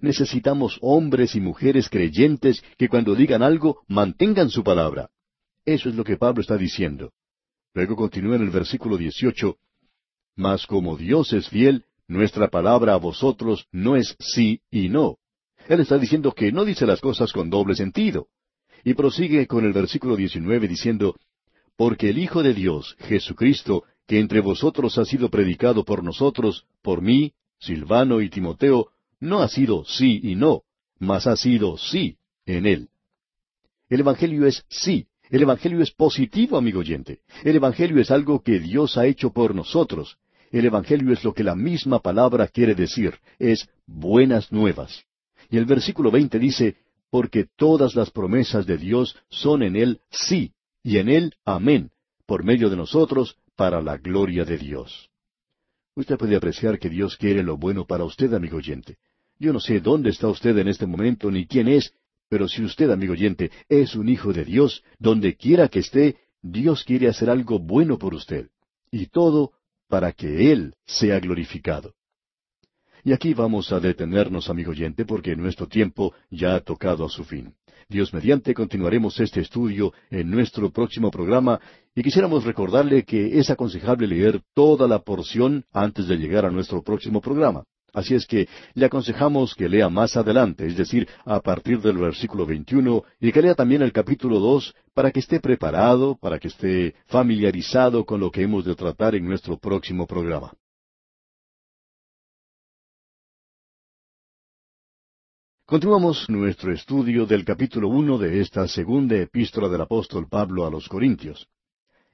Necesitamos hombres y mujeres creyentes que cuando digan algo mantengan su palabra. Eso es lo que Pablo está diciendo. Luego continúa en el versículo 18, Mas como Dios es fiel, nuestra palabra a vosotros no es sí y no. Él está diciendo que no dice las cosas con doble sentido. Y prosigue con el versículo 19 diciendo, Porque el Hijo de Dios, Jesucristo, que entre vosotros ha sido predicado por nosotros, por mí, Silvano y Timoteo, no ha sido sí y no, mas ha sido sí en él. El Evangelio es sí, el Evangelio es positivo, amigo oyente. El Evangelio es algo que Dios ha hecho por nosotros. El Evangelio es lo que la misma palabra quiere decir, es buenas nuevas. Y el versículo veinte dice, porque todas las promesas de Dios son en Él sí, y en Él amén, por medio de nosotros, para la gloria de Dios. Usted puede apreciar que Dios quiere lo bueno para usted, amigo oyente. Yo no sé dónde está usted en este momento ni quién es, pero si usted, amigo oyente, es un hijo de Dios, donde quiera que esté, Dios quiere hacer algo bueno por usted. Y todo para que Él sea glorificado. Y aquí vamos a detenernos, amigo oyente, porque nuestro tiempo ya ha tocado a su fin. Dios mediante continuaremos este estudio en nuestro próximo programa y quisiéramos recordarle que es aconsejable leer toda la porción antes de llegar a nuestro próximo programa. Así es que le aconsejamos que lea más adelante, es decir, a partir del versículo 21, y que lea también el capítulo 2 para que esté preparado, para que esté familiarizado con lo que hemos de tratar en nuestro próximo programa. Continuamos nuestro estudio del capítulo 1 de esta segunda epístola del apóstol Pablo a los Corintios.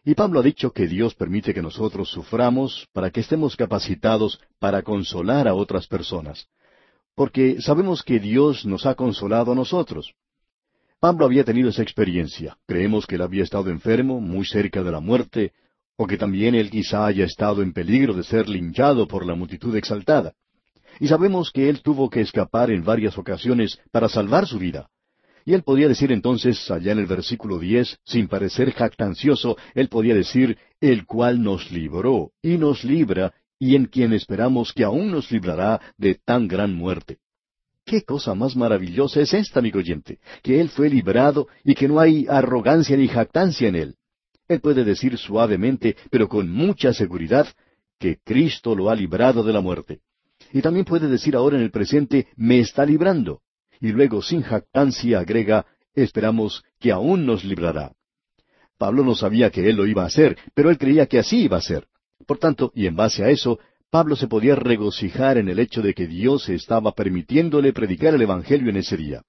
Y Pablo ha dicho que Dios permite que nosotros suframos para que estemos capacitados para consolar a otras personas. Porque sabemos que Dios nos ha consolado a nosotros. Pablo había tenido esa experiencia. Creemos que él había estado enfermo, muy cerca de la muerte, o que también él quizá haya estado en peligro de ser linchado por la multitud exaltada. Y sabemos que él tuvo que escapar en varias ocasiones para salvar su vida. Y él podía decir entonces, allá en el versículo diez, sin parecer jactancioso, él podía decir, el cual nos libró y nos libra, y en quien esperamos que aún nos librará de tan gran muerte. ¿Qué cosa más maravillosa es esta, amigo oyente? Que Él fue librado y que no hay arrogancia ni jactancia en Él. Él puede decir suavemente, pero con mucha seguridad, que Cristo lo ha librado de la muerte. Y también puede decir ahora en el presente, me está librando y luego sin jactancia agrega, esperamos que aún nos librará. Pablo no sabía que él lo iba a hacer, pero él creía que así iba a ser. Por tanto, y en base a eso, Pablo se podía regocijar en el hecho de que Dios estaba permitiéndole predicar el Evangelio en ese día.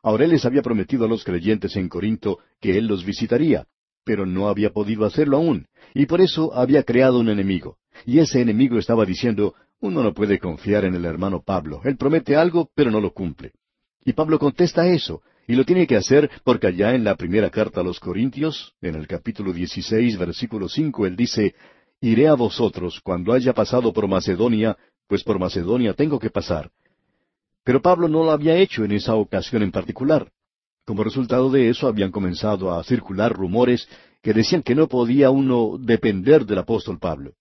Ahora él les había prometido a los creyentes en Corinto que él los visitaría, pero no había podido hacerlo aún, y por eso había creado un enemigo. Y ese enemigo estaba diciendo, uno no puede confiar en el hermano Pablo, él promete algo, pero no lo cumple. Y Pablo contesta eso, y lo tiene que hacer porque allá en la primera carta a los Corintios, en el capítulo 16, versículo 5, él dice, Iré a vosotros cuando haya pasado por Macedonia, pues por Macedonia tengo que pasar. Pero Pablo no lo había hecho en esa ocasión en particular. Como resultado de eso habían comenzado a circular rumores que decían que no podía uno depender del apóstol Pablo.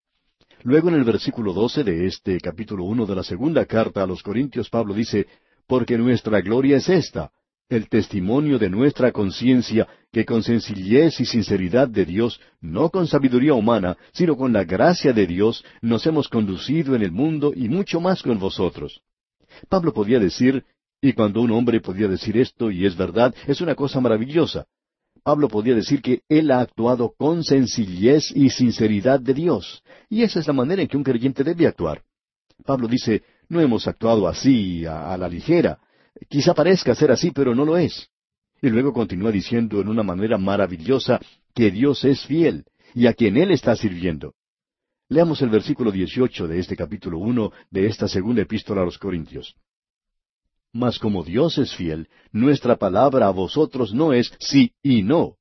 Luego en el versículo 12 de este capítulo 1 de la segunda carta a los Corintios, Pablo dice, porque nuestra gloria es esta, el testimonio de nuestra conciencia, que con sencillez y sinceridad de Dios, no con sabiduría humana, sino con la gracia de Dios, nos hemos conducido en el mundo y mucho más con vosotros. Pablo podía decir, y cuando un hombre podía decir esto, y es verdad, es una cosa maravillosa. Pablo podía decir que él ha actuado con sencillez y sinceridad de Dios, y esa es la manera en que un creyente debe actuar. Pablo dice, no hemos actuado así, a, la ligera. Quizá parezca ser así, pero no lo es. Y luego continúa diciendo en una manera maravillosa que Dios es fiel y a quien Él está sirviendo. Leamos el versículo 18 de este capítulo 1 de esta segunda epístola a los Corintios. Mas como Dios es fiel, nuestra palabra a vosotros no es sí y no.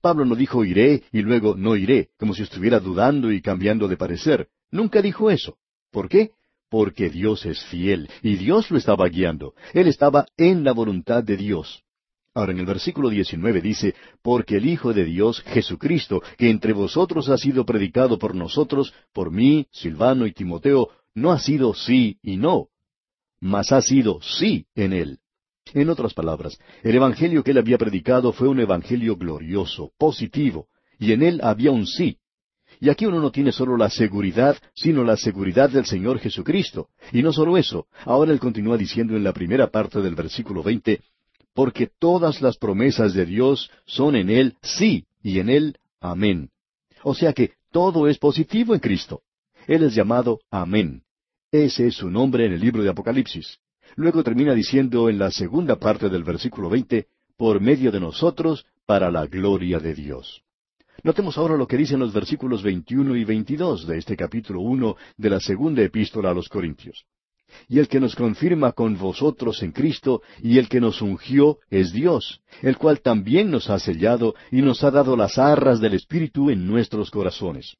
Pablo no dijo iré y luego no iré, como si estuviera dudando y cambiando de parecer. Nunca dijo eso. ¿Por qué? Porque Dios es fiel y Dios lo estaba guiando. Él estaba en la voluntad de Dios. Ahora en el versículo 19 dice, porque el Hijo de Dios, Jesucristo, que entre vosotros ha sido predicado por nosotros, por mí, Silvano y Timoteo, no ha sido sí y no, mas ha sido sí en él. En otras palabras, el Evangelio que él había predicado fue un Evangelio glorioso, positivo, y en él había un sí. Y aquí uno no tiene solo la seguridad, sino la seguridad del Señor Jesucristo. Y no solo eso, ahora él continúa diciendo en la primera parte del versículo veinte, porque todas las promesas de Dios son en Él sí y en Él amén. O sea que todo es positivo en Cristo. Él es llamado amén. Ese es su nombre en el libro de Apocalipsis. Luego termina diciendo en la segunda parte del versículo veinte, por medio de nosotros, para la gloria de Dios. Notemos ahora lo que dicen los versículos 21 y 22 de este capítulo 1 de la segunda epístola a los Corintios y el que nos confirma con vosotros en Cristo, y el que nos ungió es Dios, el cual también nos ha sellado y nos ha dado las arras del Espíritu en nuestros corazones.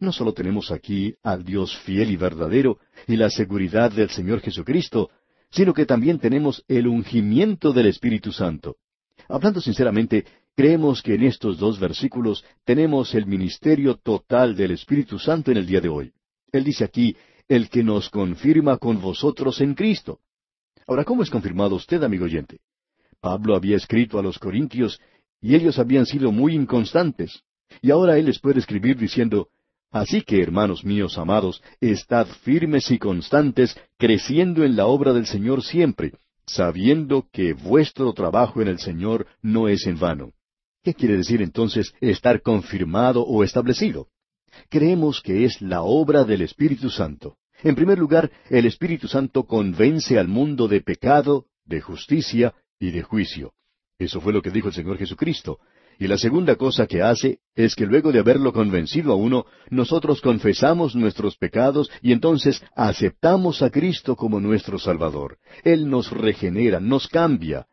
No solo tenemos aquí al Dios fiel y verdadero y la seguridad del Señor Jesucristo, sino que también tenemos el ungimiento del Espíritu Santo. Hablando sinceramente, creemos que en estos dos versículos tenemos el ministerio total del Espíritu Santo en el día de hoy. Él dice aquí, el que nos confirma con vosotros en Cristo. Ahora, ¿cómo es confirmado usted, amigo oyente? Pablo había escrito a los Corintios y ellos habían sido muy inconstantes. Y ahora él les puede escribir diciendo, Así que, hermanos míos amados, estad firmes y constantes, creciendo en la obra del Señor siempre, sabiendo que vuestro trabajo en el Señor no es en vano. ¿Qué quiere decir entonces estar confirmado o establecido? Creemos que es la obra del Espíritu Santo. En primer lugar, el Espíritu Santo convence al mundo de pecado, de justicia y de juicio. Eso fue lo que dijo el Señor Jesucristo. Y la segunda cosa que hace es que luego de haberlo convencido a uno, nosotros confesamos nuestros pecados y entonces aceptamos a Cristo como nuestro Salvador. Él nos regenera, nos cambia.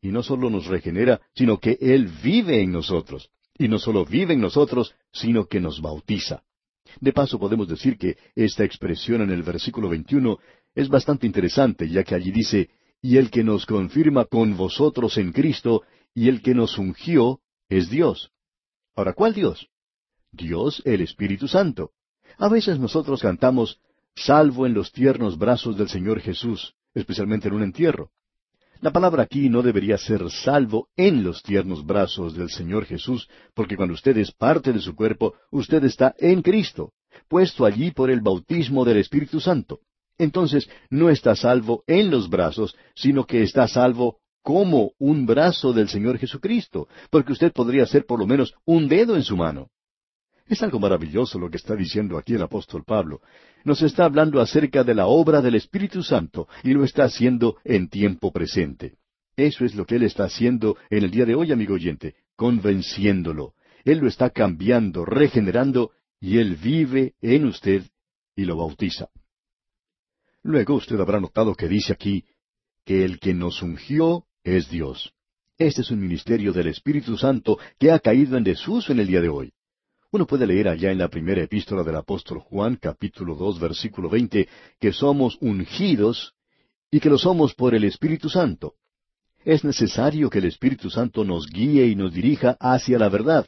Y no solo nos regenera, sino que Él vive en nosotros. Y no solo vive en nosotros, sino que nos bautiza. De paso podemos decir que esta expresión en el versículo 21 es bastante interesante, ya que allí dice, y el que nos confirma con vosotros en Cristo, y el que nos ungió, es Dios. Ahora, ¿cuál Dios? Dios el Espíritu Santo. A veces nosotros cantamos, salvo en los tiernos brazos del Señor Jesús, especialmente en un entierro. La palabra aquí no debería ser salvo en los tiernos brazos del Señor Jesús, porque cuando usted es parte de su cuerpo, usted está en Cristo, puesto allí por el bautismo del Espíritu Santo. Entonces, no está salvo en los brazos, sino que está salvo como un brazo del Señor Jesucristo, porque usted podría ser por lo menos un dedo en su mano. Es algo maravilloso lo que está diciendo aquí el apóstol Pablo. Nos está hablando acerca de la obra del Espíritu Santo y lo está haciendo en tiempo presente. Eso es lo que Él está haciendo en el día de hoy, amigo oyente, convenciéndolo. Él lo está cambiando, regenerando, y Él vive en usted y lo bautiza. Luego usted habrá notado que dice aquí que el que nos ungió es Dios. Este es un ministerio del Espíritu Santo que ha caído en desuso en el día de hoy. Uno puede leer allá en la primera epístola del apóstol Juan, capítulo dos, versículo veinte, que somos ungidos y que lo somos por el Espíritu Santo. Es necesario que el Espíritu Santo nos guíe y nos dirija hacia la verdad.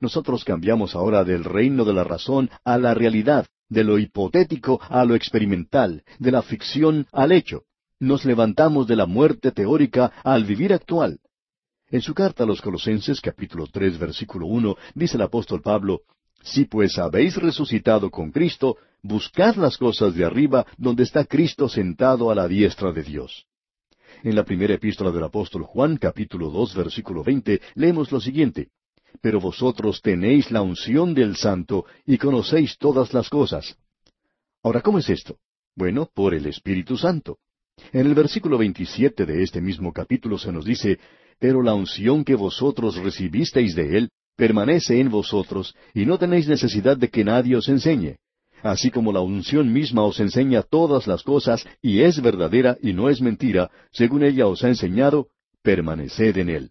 Nosotros cambiamos ahora del reino de la razón a la realidad, de lo hipotético a lo experimental, de la ficción al hecho. Nos levantamos de la muerte teórica al vivir actual. En su carta a los Colosenses capítulo tres versículo uno dice el apóstol Pablo, Si pues habéis resucitado con Cristo, buscad las cosas de arriba, donde está Cristo sentado a la diestra de Dios. En la primera epístola del apóstol Juan capítulo dos versículo veinte leemos lo siguiente, Pero vosotros tenéis la unción del Santo y conocéis todas las cosas. Ahora, ¿cómo es esto? Bueno, por el Espíritu Santo. En el versículo 27 de este mismo capítulo se nos dice, pero la unción que vosotros recibisteis de Él permanece en vosotros, y no tenéis necesidad de que nadie os enseñe. así como la unción misma os enseña todas las cosas, y es verdadera y no es mentira, según ella os ha enseñado, permaneced en él.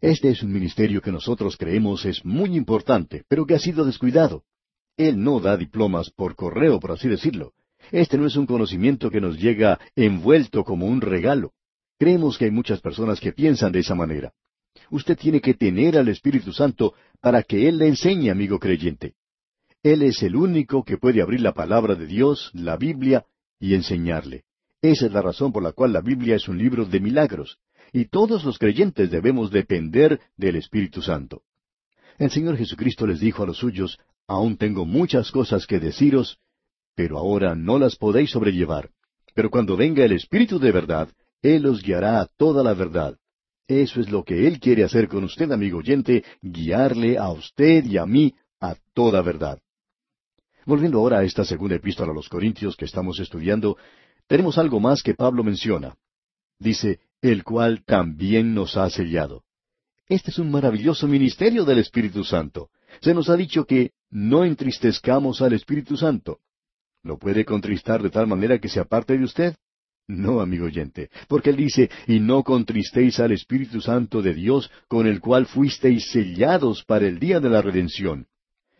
Este es un ministerio que nosotros creemos es muy importante, pero que ha sido descuidado. Él no da diplomas por correo, por así decirlo. Este no es un conocimiento que nos llega envuelto como un regalo. Creemos que hay muchas personas que piensan de esa manera. Usted tiene que tener al Espíritu Santo para que Él le enseñe, amigo creyente. Él es el único que puede abrir la palabra de Dios, la Biblia, y enseñarle. Esa es la razón por la cual la Biblia es un libro de milagros, y todos los creyentes debemos depender del Espíritu Santo. El Señor Jesucristo les dijo a los suyos, Aún tengo muchas cosas que deciros, pero ahora no las podéis sobrellevar. Pero cuando venga el Espíritu de verdad, Él os guiará a toda la verdad. Eso es lo que Él quiere hacer con usted, amigo oyente, guiarle a usted y a mí a toda verdad. Volviendo ahora a esta segunda epístola a los Corintios que estamos estudiando, tenemos algo más que Pablo menciona. Dice, el cual también nos ha sellado. Este es un maravilloso ministerio del Espíritu Santo. Se nos ha dicho que no entristezcamos al Espíritu Santo. ¿Lo puede contristar de tal manera que se aparte de usted? No, amigo oyente, porque él dice, y no contristéis al Espíritu Santo de Dios, con el cual fuisteis sellados para el día de la redención.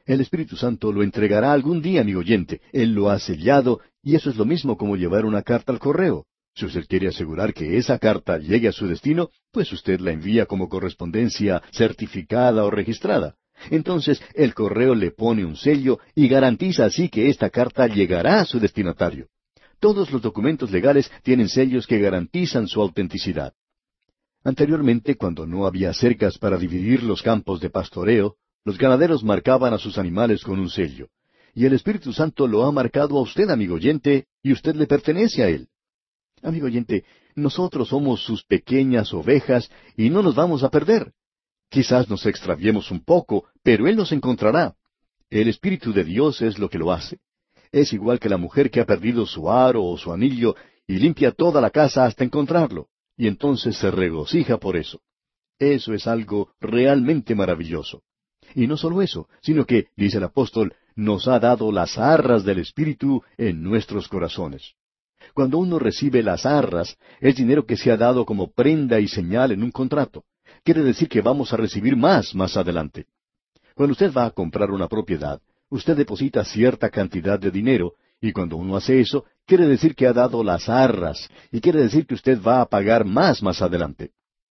El Espíritu Santo lo entregará algún día, amigo oyente. Él lo ha sellado, y eso es lo mismo como llevar una carta al correo. Si usted quiere asegurar que esa carta llegue a su destino, pues usted la envía como correspondencia certificada o registrada. Entonces el correo le pone un sello y garantiza así que esta carta llegará a su destinatario. Todos los documentos legales tienen sellos que garantizan su autenticidad. Anteriormente, cuando no había cercas para dividir los campos de pastoreo, los ganaderos marcaban a sus animales con un sello. Y el Espíritu Santo lo ha marcado a usted, amigo oyente, y usted le pertenece a él. Amigo oyente, nosotros somos sus pequeñas ovejas y no nos vamos a perder. Quizás nos extraviemos un poco, pero Él nos encontrará. El Espíritu de Dios es lo que lo hace. Es igual que la mujer que ha perdido su aro o su anillo y limpia toda la casa hasta encontrarlo, y entonces se regocija por eso. Eso es algo realmente maravilloso. Y no solo eso, sino que, dice el apóstol, nos ha dado las arras del Espíritu en nuestros corazones. Cuando uno recibe las arras, es dinero que se ha dado como prenda y señal en un contrato. Quiere decir que vamos a recibir más más adelante. Cuando usted va a comprar una propiedad, usted deposita cierta cantidad de dinero, y cuando uno hace eso, quiere decir que ha dado las arras, y quiere decir que usted va a pagar más más adelante.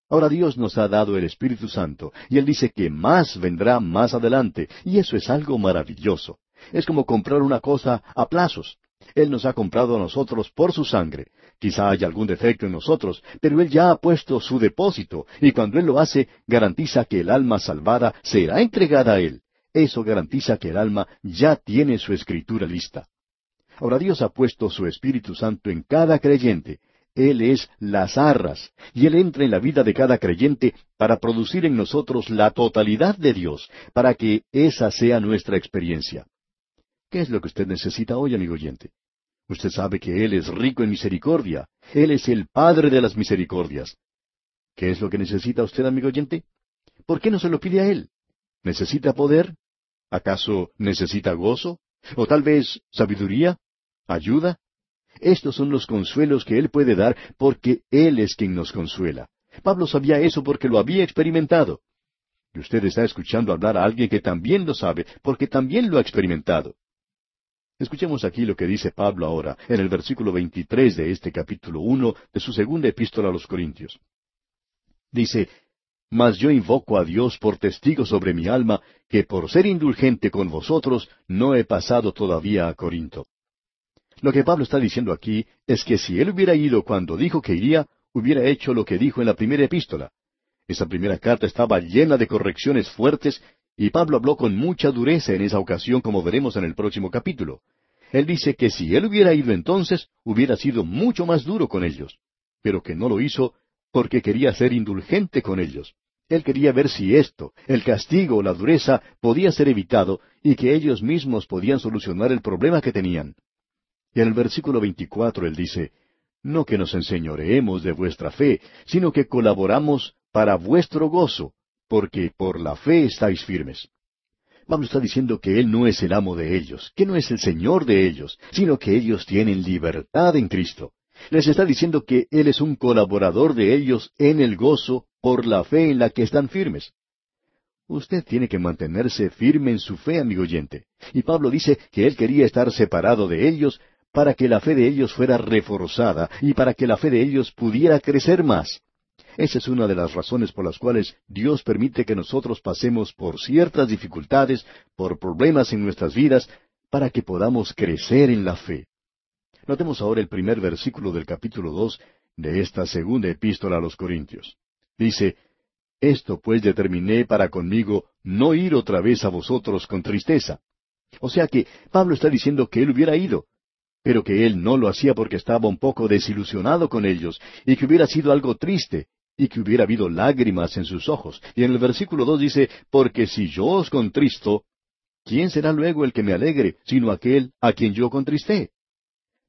Ahora Dios nos ha dado el Espíritu Santo, y Él dice que más vendrá más adelante, y eso es algo maravilloso. Es como comprar una cosa a plazos. Él nos ha comprado a nosotros por su sangre. Quizá haya algún defecto en nosotros, pero Él ya ha puesto su depósito, y cuando Él lo hace, garantiza que el alma salvada será entregada a Él. Eso garantiza que el alma ya tiene su escritura lista. Ahora Dios ha puesto su Espíritu Santo en cada creyente. Él es las arras, y Él entra en la vida de cada creyente para producir en nosotros la totalidad de Dios, para que esa sea nuestra experiencia. ¿Qué es lo que usted necesita hoy, amigo oyente? Usted sabe que Él es rico en misericordia. Él es el Padre de las misericordias. ¿Qué es lo que necesita usted, amigo oyente? ¿Por qué no se lo pide a Él? ¿Necesita poder? ¿Acaso necesita gozo? ¿O tal vez sabiduría? ¿Ayuda? Estos son los consuelos que Él puede dar porque Él es quien nos consuela. Pablo sabía eso porque lo había experimentado. Y usted está escuchando hablar a alguien que también lo sabe porque también lo ha experimentado. Escuchemos aquí lo que dice Pablo ahora, en el versículo 23 de este capítulo 1 de su segunda epístola a los Corintios. Dice, Mas yo invoco a Dios por testigo sobre mi alma, que por ser indulgente con vosotros no he pasado todavía a Corinto. Lo que Pablo está diciendo aquí es que si él hubiera ido cuando dijo que iría, hubiera hecho lo que dijo en la primera epístola. Esa primera carta estaba llena de correcciones fuertes y Pablo habló con mucha dureza en esa ocasión, como veremos en el próximo capítulo. Él dice que si él hubiera ido entonces, hubiera sido mucho más duro con ellos, pero que no lo hizo porque quería ser indulgente con ellos. Él quería ver si esto, el castigo o la dureza, podía ser evitado y que ellos mismos podían solucionar el problema que tenían. Y en el versículo 24 él dice, No que nos enseñoreemos de vuestra fe, sino que colaboramos para vuestro gozo, porque por la fe estáis firmes. Pablo está diciendo que Él no es el amo de ellos, que no es el Señor de ellos, sino que ellos tienen libertad en Cristo. Les está diciendo que Él es un colaborador de ellos en el gozo por la fe en la que están firmes. Usted tiene que mantenerse firme en su fe, amigo oyente. Y Pablo dice que él quería estar separado de ellos para que la fe de ellos fuera reforzada y para que la fe de ellos pudiera crecer más. Esa es una de las razones por las cuales Dios permite que nosotros pasemos por ciertas dificultades, por problemas en nuestras vidas, para que podamos crecer en la fe. Notemos ahora el primer versículo del capítulo dos de esta segunda epístola a los Corintios. Dice, esto pues determiné para conmigo no ir otra vez a vosotros con tristeza. O sea que Pablo está diciendo que él hubiera ido, pero que él no lo hacía porque estaba un poco desilusionado con ellos, y que hubiera sido algo triste, y que hubiera habido lágrimas en sus ojos. Y en el versículo dos dice, porque si yo os contristo, ¿quién será luego el que me alegre, sino aquel a quien yo contristé?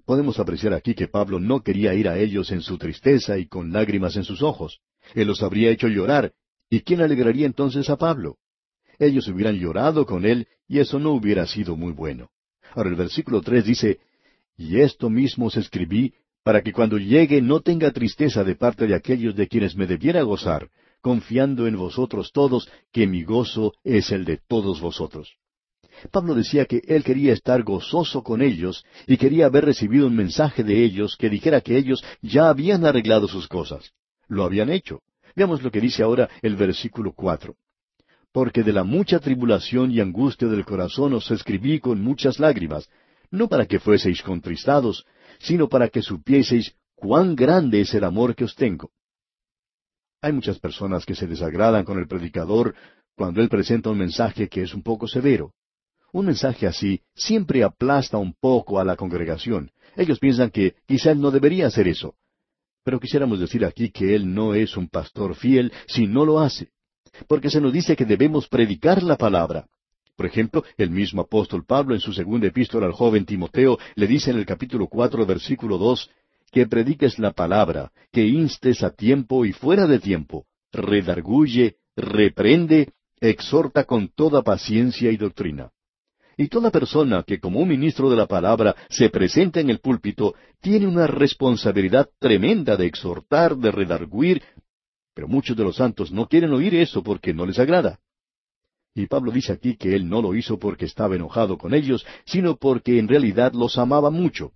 Podemos apreciar aquí que Pablo no quería ir a ellos en su tristeza y con lágrimas en sus ojos. Él los habría hecho llorar, ¿Y quién alegraría entonces a Pablo? Ellos hubieran llorado con él y eso no hubiera sido muy bueno. Ahora el versículo tres dice, Y esto mismo os escribí para que cuando llegue no tenga tristeza de parte de aquellos de quienes me debiera gozar, confiando en vosotros todos, que mi gozo es el de todos vosotros. Pablo decía que él quería estar gozoso con ellos y quería haber recibido un mensaje de ellos que dijera que ellos ya habían arreglado sus cosas. Lo habían hecho. Veamos lo que dice ahora el versículo cuatro. Porque de la mucha tribulación y angustia del corazón os escribí con muchas lágrimas, no para que fueseis contristados, sino para que supieseis cuán grande es el amor que os tengo. Hay muchas personas que se desagradan con el predicador cuando él presenta un mensaje que es un poco severo. Un mensaje así siempre aplasta un poco a la congregación. Ellos piensan que quizá él no debería hacer eso. Pero quisiéramos decir aquí que Él no es un pastor fiel si no lo hace, porque se nos dice que debemos predicar la palabra. Por ejemplo, el mismo apóstol Pablo en su segunda epístola al joven Timoteo le dice en el capítulo cuatro, versículo dos, que prediques la palabra, que instes a tiempo y fuera de tiempo, redarguye, reprende, exhorta con toda paciencia y doctrina. Y toda persona que como un ministro de la palabra se presenta en el púlpito tiene una responsabilidad tremenda de exhortar, de redarguir, pero muchos de los santos no quieren oír eso porque no les agrada. Y Pablo dice aquí que él no lo hizo porque estaba enojado con ellos, sino porque en realidad los amaba mucho.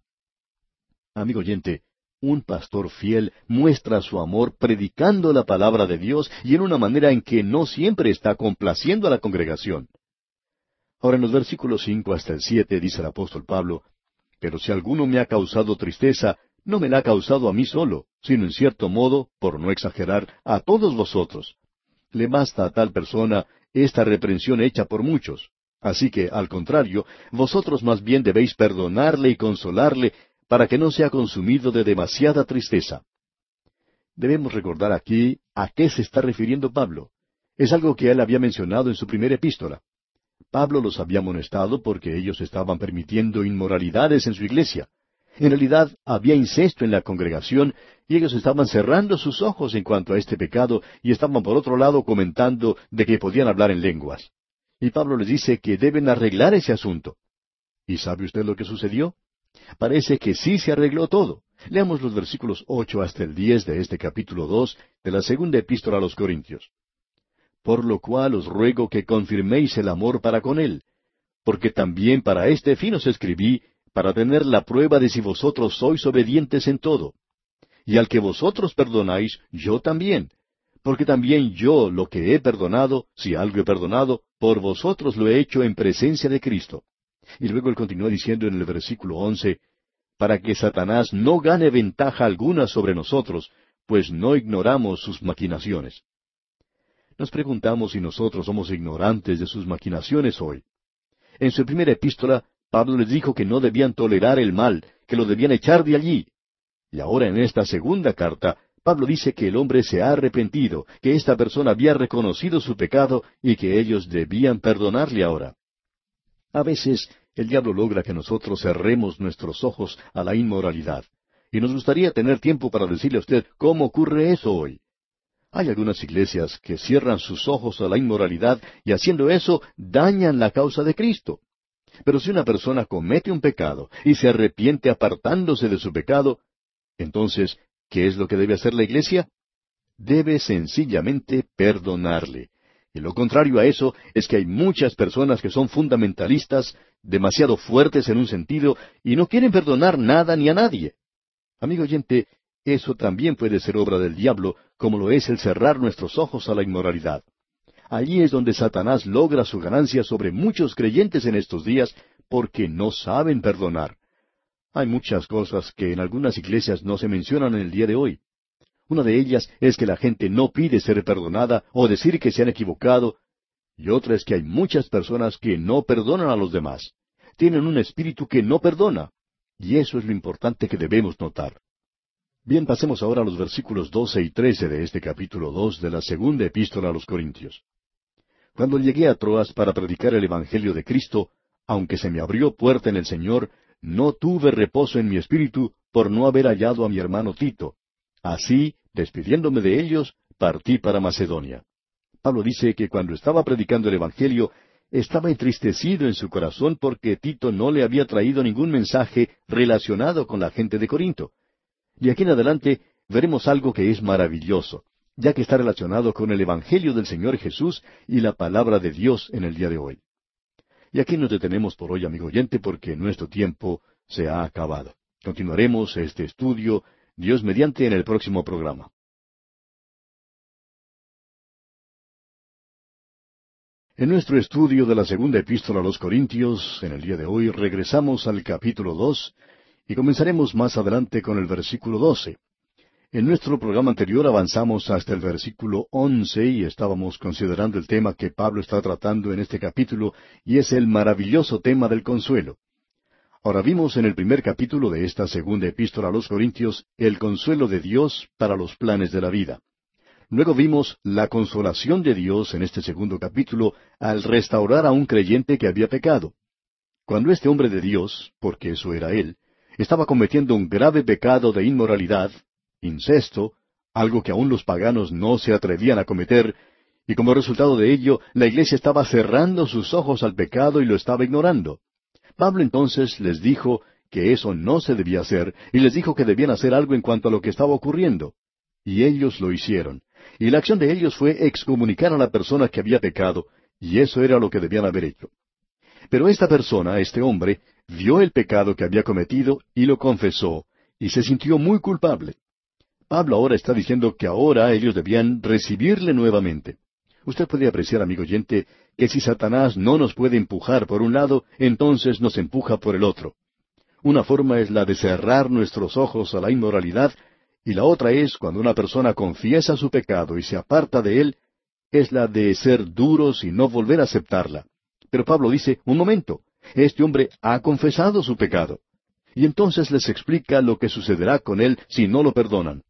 Amigo oyente, un pastor fiel muestra su amor predicando la palabra de Dios y en una manera en que no siempre está complaciendo a la congregación. Ahora en los versículos cinco hasta el siete dice el apóstol Pablo, Pero si alguno me ha causado tristeza, no me la ha causado a mí solo, sino en cierto modo, por no exagerar, a todos vosotros. Le basta a tal persona esta reprensión hecha por muchos. Así que, al contrario, vosotros más bien debéis perdonarle y consolarle para que no sea consumido de demasiada tristeza. Debemos recordar aquí a qué se está refiriendo Pablo. Es algo que él había mencionado en su primera epístola. Pablo los había amonestado porque ellos estaban permitiendo inmoralidades en su iglesia. En realidad había incesto en la congregación y ellos estaban cerrando sus ojos en cuanto a este pecado y estaban por otro lado comentando de que podían hablar en lenguas. Y Pablo les dice que deben arreglar ese asunto. ¿Y sabe usted lo que sucedió? Parece que sí se arregló todo. Leamos los versículos ocho hasta el diez de este capítulo dos de la segunda epístola a los Corintios por lo cual os ruego que confirméis el amor para con él, porque también para este fin os escribí, para tener la prueba de si vosotros sois obedientes en todo. Y al que vosotros perdonáis, yo también, porque también yo lo que he perdonado, si algo he perdonado, por vosotros lo he hecho en presencia de Cristo. Y luego él continúa diciendo en el versículo once, para que Satanás no gane ventaja alguna sobre nosotros, pues no ignoramos sus maquinaciones. Nos preguntamos si nosotros somos ignorantes de sus maquinaciones hoy. En su primera epístola, Pablo les dijo que no debían tolerar el mal, que lo debían echar de allí. Y ahora en esta segunda carta, Pablo dice que el hombre se ha arrepentido, que esta persona había reconocido su pecado y que ellos debían perdonarle ahora. A veces el diablo logra que nosotros cerremos nuestros ojos a la inmoralidad. Y nos gustaría tener tiempo para decirle a usted cómo ocurre eso hoy. Hay algunas iglesias que cierran sus ojos a la inmoralidad y haciendo eso dañan la causa de Cristo. Pero si una persona comete un pecado y se arrepiente apartándose de su pecado, entonces, ¿qué es lo que debe hacer la iglesia? Debe sencillamente perdonarle. Y lo contrario a eso es que hay muchas personas que son fundamentalistas, demasiado fuertes en un sentido, y no quieren perdonar nada ni a nadie. Amigo oyente, eso también puede ser obra del diablo, como lo es el cerrar nuestros ojos a la inmoralidad. Allí es donde Satanás logra su ganancia sobre muchos creyentes en estos días porque no saben perdonar. Hay muchas cosas que en algunas iglesias no se mencionan en el día de hoy. Una de ellas es que la gente no pide ser perdonada o decir que se han equivocado, y otra es que hay muchas personas que no perdonan a los demás. Tienen un espíritu que no perdona, y eso es lo importante que debemos notar. Bien, pasemos ahora a los versículos doce y trece de este capítulo dos de la segunda epístola a los Corintios. Cuando llegué a Troas para predicar el Evangelio de Cristo, aunque se me abrió puerta en el Señor, no tuve reposo en mi espíritu por no haber hallado a mi hermano Tito, Así, despidiéndome de ellos, partí para Macedonia. Pablo dice que cuando estaba predicando el Evangelio, estaba entristecido en su corazón porque Tito no le había traído ningún mensaje relacionado con la gente de Corinto. Y aquí en adelante veremos algo que es maravilloso, ya que está relacionado con el Evangelio del Señor Jesús y la palabra de Dios en el día de hoy. Y aquí nos detenemos por hoy, amigo oyente, porque nuestro tiempo se ha acabado. Continuaremos este estudio Dios mediante en el próximo programa. En nuestro estudio de la segunda epístola a los Corintios, en el día de hoy regresamos al capítulo dos y comenzaremos más adelante con el versículo doce. En nuestro programa anterior avanzamos hasta el versículo once y estábamos considerando el tema que Pablo está tratando en este capítulo y es el maravilloso tema del consuelo. Ahora vimos en el primer capítulo de esta segunda epístola a los Corintios el consuelo de Dios para los planes de la vida. Luego vimos la consolación de Dios en este segundo capítulo al restaurar a un creyente que había pecado. Cuando este hombre de Dios, porque eso era él, estaba cometiendo un grave pecado de inmoralidad, incesto, algo que aún los paganos no se atrevían a cometer, y como resultado de ello la iglesia estaba cerrando sus ojos al pecado y lo estaba ignorando. Pablo entonces les dijo que eso no se debía hacer y les dijo que debían hacer algo en cuanto a lo que estaba ocurriendo. Y ellos lo hicieron. Y la acción de ellos fue excomunicar a la persona que había pecado, y eso era lo que debían haber hecho. Pero esta persona, este hombre, vio el pecado que había cometido y lo confesó, y se sintió muy culpable. Pablo ahora está diciendo que ahora ellos debían recibirle nuevamente. Usted puede apreciar, amigo oyente, que si Satanás no nos puede empujar por un lado, entonces nos empuja por el otro. Una forma es la de cerrar nuestros ojos a la inmoralidad, y la otra es cuando una persona confiesa su pecado y se aparta de él, es la de ser duros y no volver a aceptarla. Pero Pablo dice, un momento, este hombre ha confesado su pecado. Y entonces les explica lo que sucederá con él si no lo perdonan.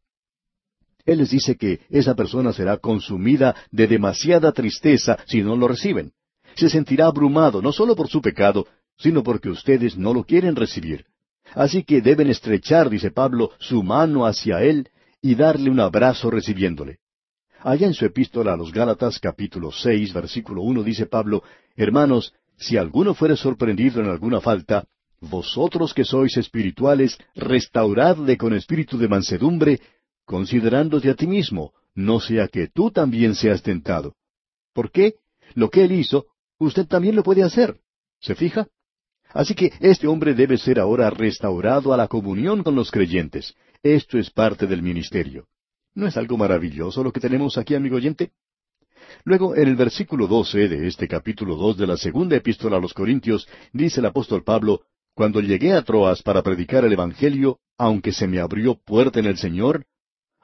Él les dice que esa persona será consumida de demasiada tristeza si no lo reciben. Se sentirá abrumado no solo por su pecado, sino porque ustedes no lo quieren recibir. Así que deben estrechar, dice Pablo, su mano hacia él y darle un abrazo recibiéndole. Allá en su epístola a los Gálatas capítulo seis versículo uno dice Pablo, Hermanos, si alguno fuere sorprendido en alguna falta, vosotros que sois espirituales, restauradle con espíritu de mansedumbre, considerándote a ti mismo, no sea que tú también seas tentado. ¿Por qué? Lo que él hizo, usted también lo puede hacer. ¿Se fija? Así que este hombre debe ser ahora restaurado a la comunión con los creyentes. Esto es parte del ministerio. ¿No es algo maravilloso lo que tenemos aquí, amigo oyente? Luego, en el versículo doce de este capítulo dos de la segunda epístola a los Corintios, dice el apóstol Pablo, Cuando llegué a Troas para predicar el Evangelio, aunque se me abrió puerta en el Señor,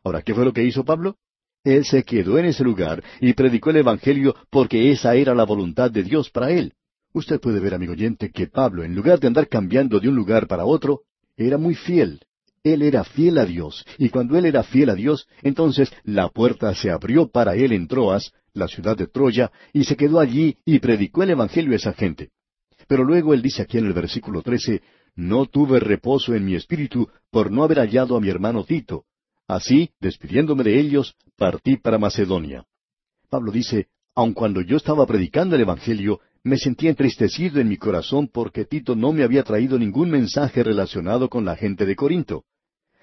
Ahora, ¿qué fue lo que hizo Pablo? Él se quedó en ese lugar y predicó el Evangelio porque esa era la voluntad de Dios para él. Usted puede ver, amigo oyente, que Pablo, en lugar de andar cambiando de un lugar para otro, era muy fiel. Él era fiel a Dios, y cuando él era fiel a Dios, entonces la puerta se abrió para él en Troas, la ciudad de Troya, y se quedó allí y predicó el Evangelio a esa gente. Pero luego él dice aquí en el versículo trece, No tuve reposo en mi espíritu por no haber hallado a mi hermano Tito, Así, despidiéndome de ellos, partí para Macedonia. Pablo dice, aun cuando yo estaba predicando el Evangelio, me sentí entristecido en mi corazón porque Tito no me había traído ningún mensaje relacionado con la gente de Corinto.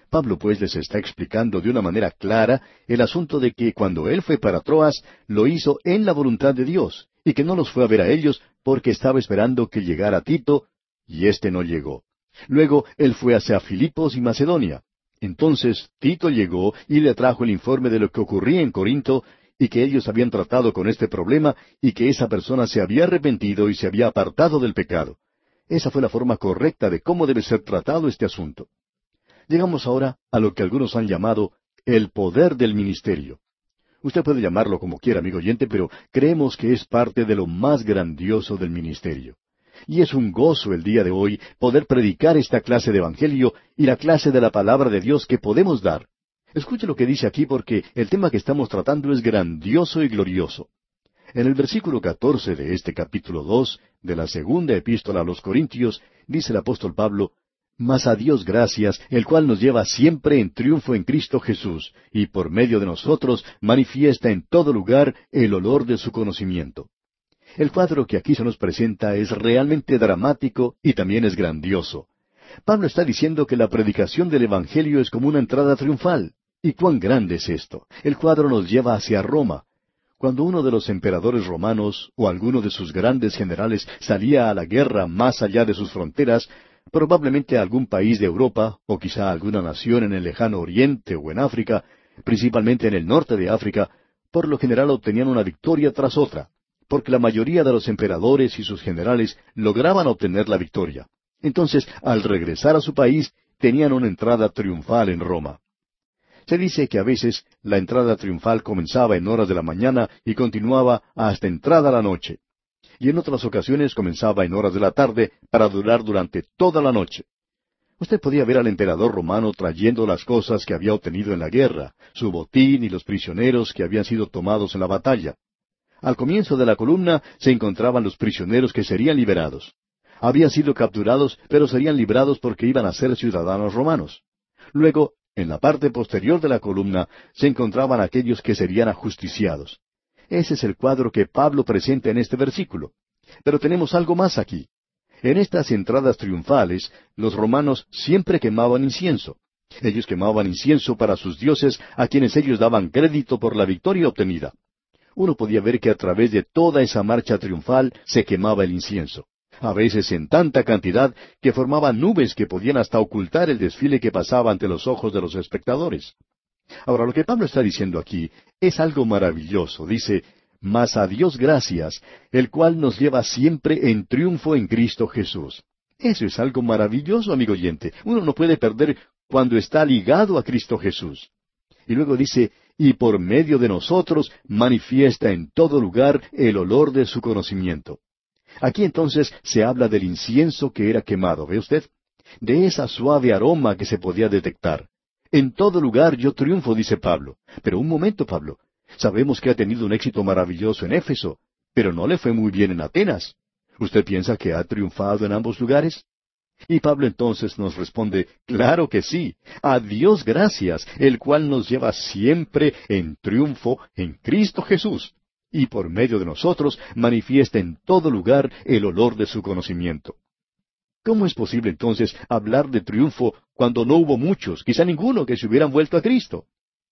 Pablo pues les está explicando de una manera clara el asunto de que cuando él fue para Troas, lo hizo en la voluntad de Dios, y que no los fue a ver a ellos porque estaba esperando que llegara Tito, y éste no llegó. Luego él fue hacia Filipos y Macedonia. Entonces Tito llegó y le trajo el informe de lo que ocurría en Corinto, y que ellos habían tratado con este problema, y que esa persona se había arrepentido y se había apartado del pecado. Esa fue la forma correcta de cómo debe ser tratado este asunto. Llegamos ahora a lo que algunos han llamado el poder del ministerio. Usted puede llamarlo como quiera, amigo oyente, pero creemos que es parte de lo más grandioso del ministerio. Y es un gozo el día de hoy poder predicar esta clase de Evangelio y la clase de la palabra de Dios que podemos dar. Escuche lo que dice aquí porque el tema que estamos tratando es grandioso y glorioso. En el versículo catorce de este capítulo dos de la segunda epístola a los Corintios, dice el apóstol Pablo, mas a Dios gracias, el cual nos lleva siempre en triunfo en Cristo Jesús, y por medio de nosotros manifiesta en todo lugar el olor de su conocimiento. El cuadro que aquí se nos presenta es realmente dramático y también es grandioso. Pablo está diciendo que la predicación del Evangelio es como una entrada triunfal. ¿Y cuán grande es esto? El cuadro nos lleva hacia Roma. Cuando uno de los emperadores romanos o alguno de sus grandes generales salía a la guerra más allá de sus fronteras, Probablemente algún país de Europa, o quizá alguna nación en el lejano Oriente o en África, principalmente en el norte de África, por lo general obtenían una victoria tras otra, porque la mayoría de los emperadores y sus generales lograban obtener la victoria. Entonces, al regresar a su país, tenían una entrada triunfal en Roma. Se dice que a veces la entrada triunfal comenzaba en horas de la mañana y continuaba hasta entrada la noche y en otras ocasiones comenzaba en horas de la tarde para durar durante toda la noche. Usted podía ver al emperador romano trayendo las cosas que había obtenido en la guerra, su botín y los prisioneros que habían sido tomados en la batalla. Al comienzo de la columna se encontraban los prisioneros que serían liberados. Habían sido capturados, pero serían librados porque iban a ser ciudadanos romanos. Luego, en la parte posterior de la columna, se encontraban aquellos que serían ajusticiados. Ese es el cuadro que Pablo presenta en este versículo. Pero tenemos algo más aquí. En estas entradas triunfales, los romanos siempre quemaban incienso. Ellos quemaban incienso para sus dioses, a quienes ellos daban crédito por la victoria obtenida. Uno podía ver que a través de toda esa marcha triunfal se quemaba el incienso, a veces en tanta cantidad que formaban nubes que podían hasta ocultar el desfile que pasaba ante los ojos de los espectadores. Ahora, lo que Pablo está diciendo aquí es algo maravilloso. Dice, mas a Dios gracias, el cual nos lleva siempre en triunfo en Cristo Jesús. Eso es algo maravilloso, amigo oyente. Uno no puede perder cuando está ligado a Cristo Jesús. Y luego dice, y por medio de nosotros manifiesta en todo lugar el olor de su conocimiento. Aquí entonces se habla del incienso que era quemado, ¿ve usted? De esa suave aroma que se podía detectar. En todo lugar yo triunfo, dice Pablo. Pero un momento, Pablo. Sabemos que ha tenido un éxito maravilloso en Éfeso, pero no le fue muy bien en Atenas. ¿Usted piensa que ha triunfado en ambos lugares? Y Pablo entonces nos responde, claro que sí, a Dios gracias, el cual nos lleva siempre en triunfo en Cristo Jesús, y por medio de nosotros manifiesta en todo lugar el olor de su conocimiento. ¿Cómo es posible entonces hablar de triunfo cuando no hubo muchos, quizá ninguno, que se hubieran vuelto a Cristo?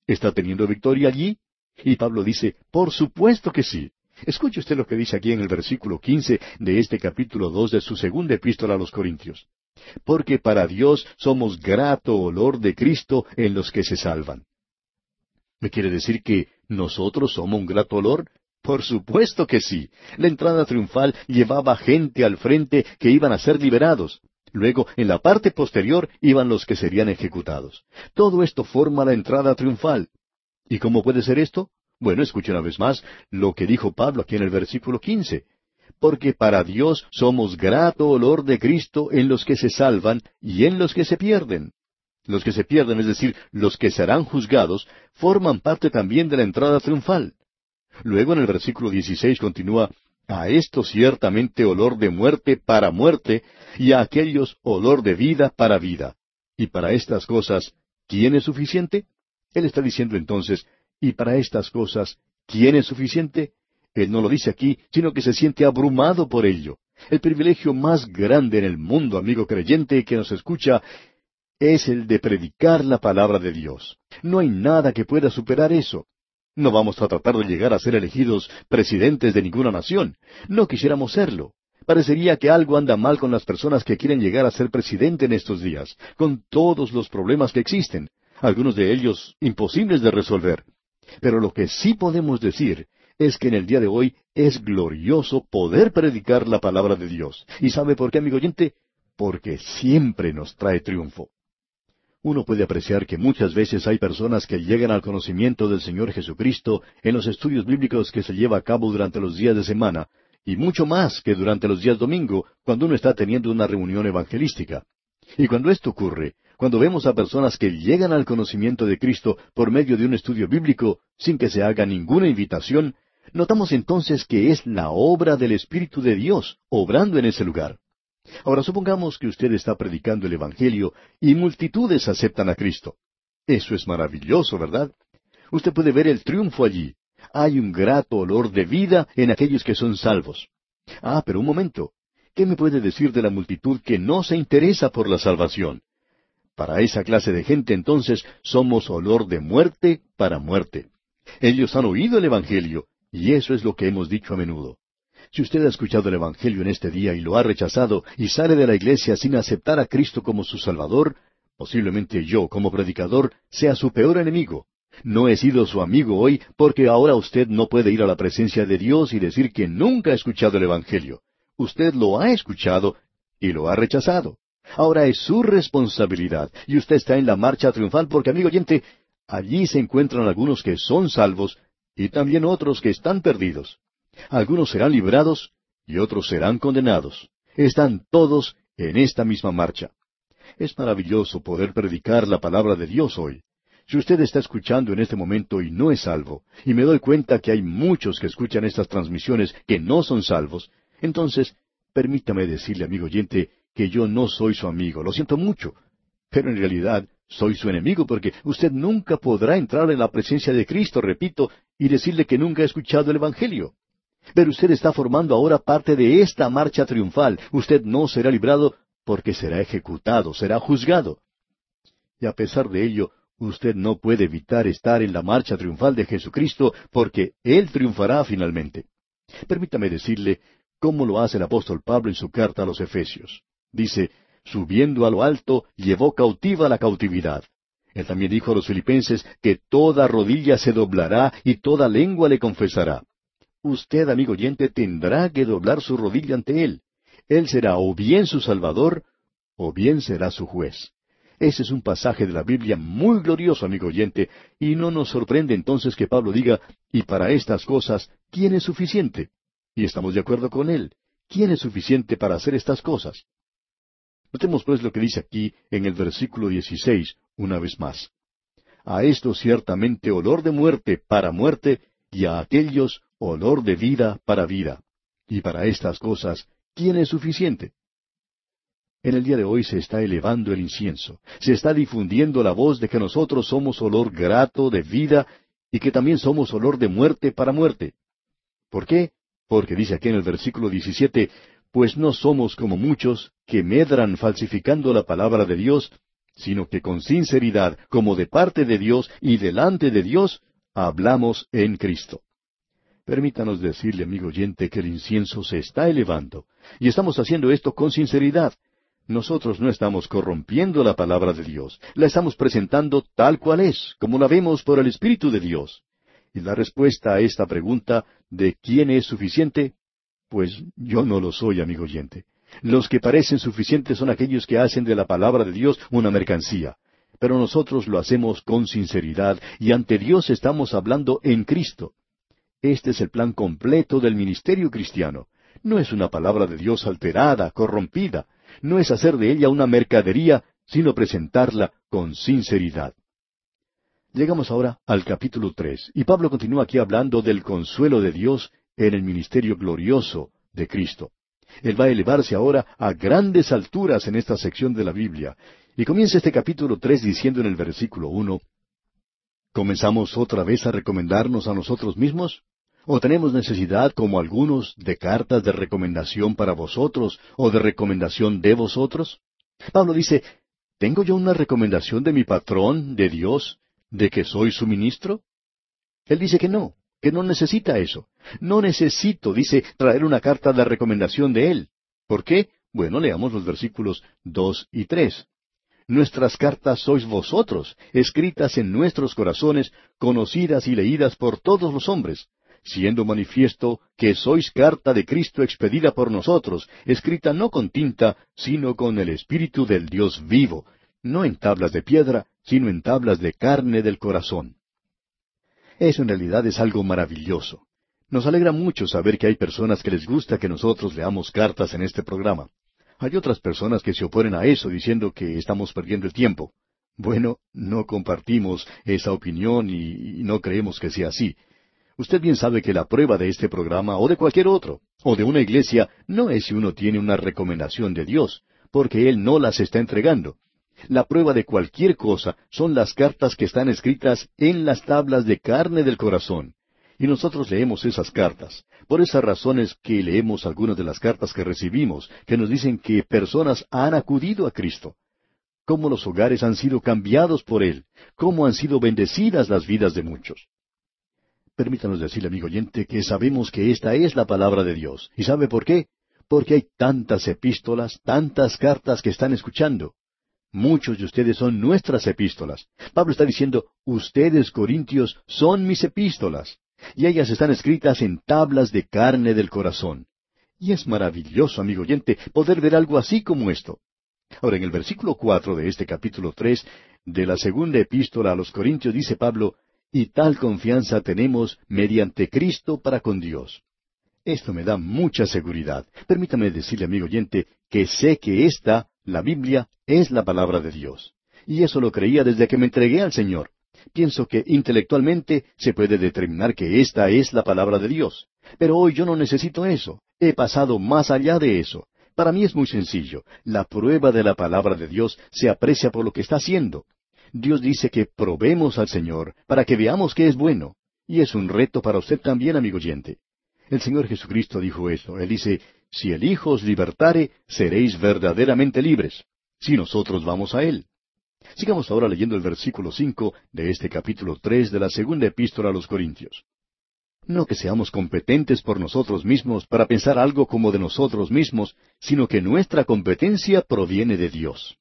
¿Está teniendo victoria allí? Y Pablo dice, por supuesto que sí. Escuche usted lo que dice aquí en el versículo quince de este capítulo dos de su segunda epístola a los Corintios. Porque para Dios somos grato olor de Cristo en los que se salvan. ¿Me quiere decir que nosotros somos un grato olor? Por supuesto que sí. La entrada triunfal llevaba gente al frente que iban a ser liberados. Luego, en la parte posterior, iban los que serían ejecutados. Todo esto forma la entrada triunfal. ¿Y cómo puede ser esto? Bueno, escuche una vez más lo que dijo Pablo aquí en el versículo quince. Porque para Dios somos grato olor de Cristo en los que se salvan y en los que se pierden. Los que se pierden, es decir, los que serán juzgados, forman parte también de la entrada triunfal. Luego en el versículo 16 continúa, a esto ciertamente olor de muerte para muerte, y a aquellos olor de vida para vida. Y para estas cosas, ¿quién es suficiente? Él está diciendo entonces, y para estas cosas, ¿quién es suficiente? Él no lo dice aquí, sino que se siente abrumado por ello. El privilegio más grande en el mundo, amigo creyente, que nos escucha, es el de predicar la palabra de Dios. No hay nada que pueda superar eso. No vamos a tratar de llegar a ser elegidos presidentes de ninguna nación. No quisiéramos serlo. Parecería que algo anda mal con las personas que quieren llegar a ser presidente en estos días, con todos los problemas que existen, algunos de ellos imposibles de resolver. Pero lo que sí podemos decir es que en el día de hoy es glorioso poder predicar la palabra de Dios. ¿Y sabe por qué, amigo oyente? Porque siempre nos trae triunfo. Uno puede apreciar que muchas veces hay personas que llegan al conocimiento del Señor Jesucristo en los estudios bíblicos que se lleva a cabo durante los días de semana, y mucho más que durante los días domingo, cuando uno está teniendo una reunión evangelística. Y cuando esto ocurre, cuando vemos a personas que llegan al conocimiento de Cristo por medio de un estudio bíblico, sin que se haga ninguna invitación, notamos entonces que es la obra del Espíritu de Dios obrando en ese lugar. Ahora supongamos que usted está predicando el Evangelio y multitudes aceptan a Cristo. Eso es maravilloso, ¿verdad? Usted puede ver el triunfo allí. Hay un grato olor de vida en aquellos que son salvos. Ah, pero un momento. ¿Qué me puede decir de la multitud que no se interesa por la salvación? Para esa clase de gente entonces somos olor de muerte para muerte. Ellos han oído el Evangelio, y eso es lo que hemos dicho a menudo. Si usted ha escuchado el Evangelio en este día y lo ha rechazado y sale de la iglesia sin aceptar a Cristo como su Salvador, posiblemente yo, como predicador, sea su peor enemigo. No he sido su amigo hoy porque ahora usted no puede ir a la presencia de Dios y decir que nunca ha escuchado el Evangelio. Usted lo ha escuchado y lo ha rechazado. Ahora es su responsabilidad y usted está en la marcha triunfal porque, amigo oyente, allí se encuentran algunos que son salvos y también otros que están perdidos. Algunos serán librados y otros serán condenados. Están todos en esta misma marcha. Es maravilloso poder predicar la palabra de Dios hoy. Si usted está escuchando en este momento y no es salvo, y me doy cuenta que hay muchos que escuchan estas transmisiones que no son salvos, entonces permítame decirle, amigo oyente, que yo no soy su amigo. Lo siento mucho. Pero en realidad soy su enemigo porque usted nunca podrá entrar en la presencia de Cristo, repito, y decirle que nunca ha escuchado el Evangelio. Pero usted está formando ahora parte de esta marcha triunfal. Usted no será librado porque será ejecutado, será juzgado. Y a pesar de ello, usted no puede evitar estar en la marcha triunfal de Jesucristo porque Él triunfará finalmente. Permítame decirle cómo lo hace el apóstol Pablo en su carta a los Efesios. Dice, subiendo a lo alto, llevó cautiva la cautividad. Él también dijo a los filipenses que toda rodilla se doblará y toda lengua le confesará usted, amigo oyente, tendrá que doblar su rodilla ante Él. Él será o bien su Salvador, o bien será su juez. Ese es un pasaje de la Biblia muy glorioso, amigo oyente, y no nos sorprende entonces que Pablo diga, y para estas cosas, ¿quién es suficiente? Y estamos de acuerdo con él. ¿Quién es suficiente para hacer estas cosas? Notemos pues lo que dice aquí en el versículo 16, una vez más. A esto ciertamente olor de muerte para muerte, y a aquellos olor de vida para vida. Y para estas cosas, ¿quién es suficiente? En el día de hoy se está elevando el incienso, se está difundiendo la voz de que nosotros somos olor grato de vida y que también somos olor de muerte para muerte. ¿Por qué? Porque dice aquí en el versículo 17, pues no somos como muchos que medran falsificando la palabra de Dios, sino que con sinceridad, como de parte de Dios y delante de Dios, hablamos en Cristo. Permítanos decirle, amigo oyente, que el incienso se está elevando, y estamos haciendo esto con sinceridad. Nosotros no estamos corrompiendo la palabra de Dios, la estamos presentando tal cual es, como la vemos por el Espíritu de Dios. Y la respuesta a esta pregunta de quién es suficiente, pues yo no lo soy, amigo oyente. Los que parecen suficientes son aquellos que hacen de la palabra de Dios una mercancía. Pero nosotros lo hacemos con sinceridad y ante Dios estamos hablando en Cristo. Este es el plan completo del ministerio cristiano. No es una palabra de Dios alterada, corrompida. No es hacer de ella una mercadería, sino presentarla con sinceridad. Llegamos ahora al capítulo tres, y Pablo continúa aquí hablando del consuelo de Dios en el ministerio glorioso de Cristo. Él va a elevarse ahora a grandes alturas en esta sección de la Biblia, y comienza este capítulo tres diciendo en el versículo uno, ¿Comenzamos otra vez a recomendarnos a nosotros mismos? ¿O tenemos necesidad, como algunos, de cartas de recomendación para vosotros o de recomendación de vosotros? Pablo dice, ¿tengo yo una recomendación de mi patrón, de Dios, de que soy su ministro? Él dice que no, que no necesita eso. No necesito, dice, traer una carta de recomendación de Él. ¿Por qué? Bueno, leamos los versículos dos y tres. Nuestras cartas sois vosotros, escritas en nuestros corazones, conocidas y leídas por todos los hombres, siendo manifiesto que sois carta de Cristo expedida por nosotros, escrita no con tinta, sino con el Espíritu del Dios vivo, no en tablas de piedra, sino en tablas de carne del corazón. Eso en realidad es algo maravilloso. Nos alegra mucho saber que hay personas que les gusta que nosotros leamos cartas en este programa. Hay otras personas que se oponen a eso diciendo que estamos perdiendo el tiempo. Bueno, no compartimos esa opinión y, no creemos que sea así. Usted bien sabe que la prueba de este programa o de cualquier otro, o de una iglesia, no es si uno tiene una recomendación de Dios, porque Él no las está entregando. La prueba de cualquier cosa son las cartas que están escritas en las tablas de carne del corazón. Y nosotros leemos esas cartas. Por esas razones que leemos algunas de las cartas que recibimos, que nos dicen que personas han acudido a Cristo. Cómo los hogares han sido cambiados por Él. Cómo han sido bendecidas las vidas de muchos. Permítanos decirle, amigo oyente, que sabemos que esta es la palabra de Dios. ¿Y sabe por qué? Porque hay tantas epístolas, tantas cartas que están escuchando. Muchos de ustedes son nuestras epístolas. Pablo está diciendo, ustedes, Corintios, son mis epístolas y ellas están escritas en tablas de carne del corazón. Y es maravilloso, amigo oyente, poder ver algo así como esto. Ahora, en el versículo cuatro de este capítulo tres de la segunda epístola a los Corintios dice Pablo, y tal confianza tenemos mediante Cristo para con Dios. Esto me da mucha seguridad. Permítame decirle, amigo oyente, que sé que esta, la Biblia, es la palabra de Dios. Y eso lo creía desde que me entregué al Señor. Pienso que intelectualmente se puede determinar que esta es la palabra de Dios. Pero hoy yo no necesito eso. He pasado más allá de eso. Para mí es muy sencillo. La prueba de la palabra de Dios se aprecia por lo que está haciendo. Dios dice que probemos al Señor para que veamos que es bueno. Y es un reto para usted también, amigo oyente. El Señor Jesucristo dijo eso. Él dice, si el Hijo os libertare, seréis verdaderamente libres. Si nosotros vamos a Él. Sigamos ahora leyendo el versículo cinco de este capítulo tres de la segunda epístola a los Corintios. No que seamos competentes por nosotros mismos para pensar algo como de nosotros mismos, sino que nuestra competencia proviene de Dios.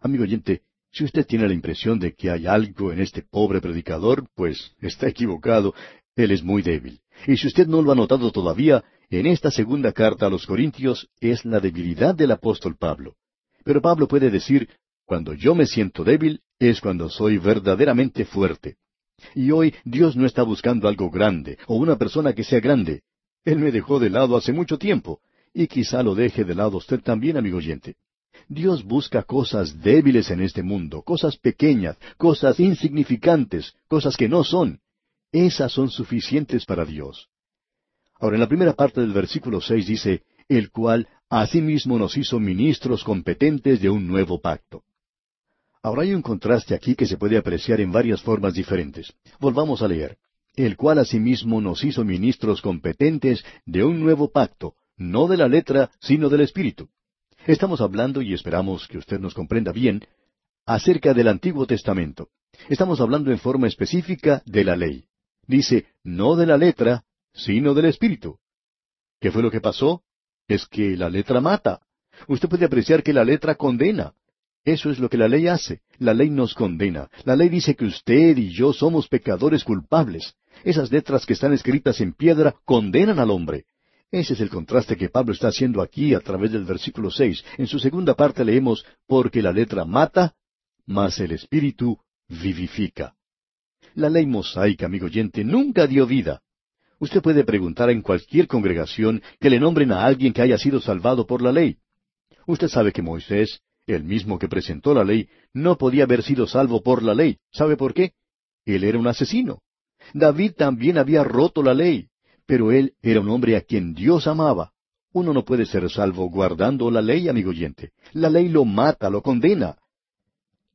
Amigo oyente, si usted tiene la impresión de que hay algo en este pobre predicador, pues está equivocado, él es muy débil. Y si usted no lo ha notado todavía, en esta segunda carta a los Corintios es la debilidad del apóstol Pablo. Pero Pablo puede decir, cuando yo me siento débil es cuando soy verdaderamente fuerte. Y hoy Dios no está buscando algo grande o una persona que sea grande. Él me dejó de lado hace mucho tiempo y quizá lo deje de lado usted también, amigo oyente. Dios busca cosas débiles en este mundo, cosas pequeñas, cosas insignificantes, cosas que no son. Esas son suficientes para Dios. Ahora, en la primera parte del versículo seis dice, el cual asimismo nos hizo ministros competentes de un nuevo pacto. Ahora hay un contraste aquí que se puede apreciar en varias formas diferentes. Volvamos a leer. El cual asimismo nos hizo ministros competentes de un nuevo pacto, no de la letra, sino del Espíritu. Estamos hablando, y esperamos que usted nos comprenda bien, acerca del Antiguo Testamento. Estamos hablando en forma específica de la ley. Dice, no de la letra, sino del Espíritu. ¿Qué fue lo que pasó? Es que la letra mata. Usted puede apreciar que la letra condena. Eso es lo que la ley hace. La ley nos condena. La ley dice que usted y yo somos pecadores culpables. Esas letras que están escritas en piedra condenan al hombre. Ese es el contraste que Pablo está haciendo aquí a través del versículo seis. En su segunda parte leemos, porque la letra mata, mas el Espíritu vivifica. La ley mosaica, amigo oyente, nunca dio vida. Usted puede preguntar en cualquier congregación que le nombren a alguien que haya sido salvado por la ley. Usted sabe que Moisés, el mismo que presentó la ley, no podía haber sido salvo por la ley. ¿Sabe por qué? Él era un asesino. David también había roto la ley, pero él era un hombre a quien Dios amaba. Uno no puede ser salvo guardando la ley, amigo oyente. La ley lo mata, lo condena.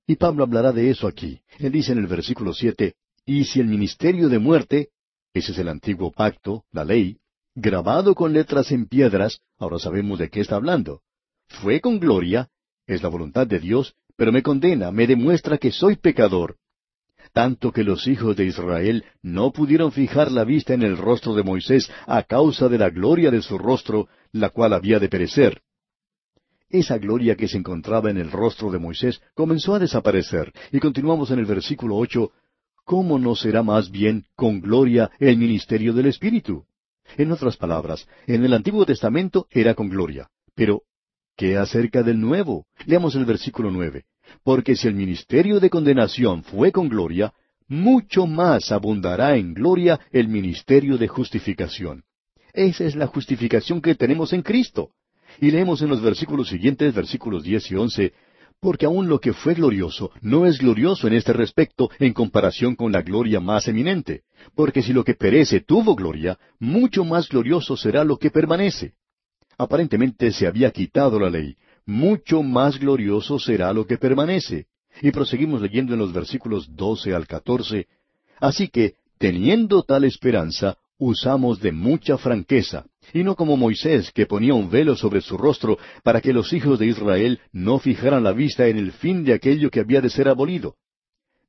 Y Pablo hablará de eso aquí. Él dice en el versículo siete, Y si el ministerio de muerte, ese es el antiguo pacto, la ley, grabado con letras en piedras, ahora sabemos de qué está hablando. Fue con gloria, es la voluntad de Dios, pero me condena, me demuestra que soy pecador. Tanto que los hijos de Israel no pudieron fijar la vista en el rostro de Moisés a causa de la gloria de su rostro, la cual había de perecer. Esa gloria que se encontraba en el rostro de Moisés comenzó a desaparecer, y continuamos en el versículo ocho, ¿cómo no será más bien con gloria el ministerio del Espíritu? En otras palabras, en el Antiguo Testamento era con gloria, pero ¿qué acerca del Nuevo? Leamos el versículo nueve. Porque si el ministerio de condenación fue con gloria, mucho más abundará en gloria el ministerio de justificación. Esa es la justificación que tenemos en Cristo. Y leemos en los versículos siguientes, versículos diez y once, porque aun lo que fue glorioso no es glorioso en este respecto en comparación con la gloria más eminente, porque si lo que perece tuvo gloria, mucho más glorioso será lo que permanece. Aparentemente se había quitado la ley, mucho más glorioso será lo que permanece. Y proseguimos leyendo en los versículos doce al catorce, Así que, teniendo tal esperanza, usamos de mucha franqueza, y no como Moisés, que ponía un velo sobre su rostro para que los hijos de Israel no fijaran la vista en el fin de aquello que había de ser abolido.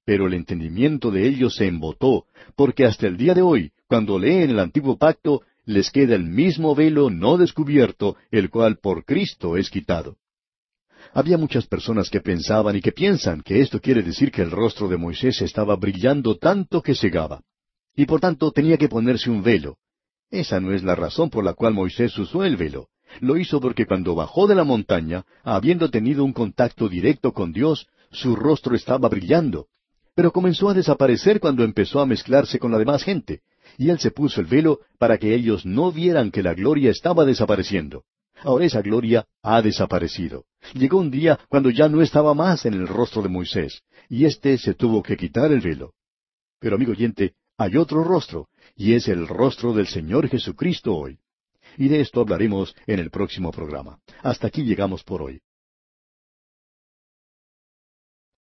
Pero el entendimiento de ellos se embotó, porque hasta el día de hoy, cuando leen el antiguo pacto, les queda el mismo velo no descubierto, el cual por Cristo es quitado. Había muchas personas que pensaban y que piensan que esto quiere decir que el rostro de Moisés estaba brillando tanto que cegaba, y por tanto tenía que ponerse un velo. Esa no es la razón por la cual Moisés usó el velo. Lo hizo porque cuando bajó de la montaña, habiendo tenido un contacto directo con Dios, su rostro estaba brillando. Pero comenzó a desaparecer cuando empezó a mezclarse con la demás gente, y él se puso el velo para que ellos no vieran que la gloria estaba desapareciendo. Ahora esa gloria ha desaparecido. Llegó un día cuando ya no estaba más en el rostro de Moisés, y éste se tuvo que quitar el velo. Pero amigo oyente, hay otro rostro, y es el rostro del Señor Jesucristo hoy. Y de esto hablaremos en el próximo programa. Hasta aquí llegamos por hoy.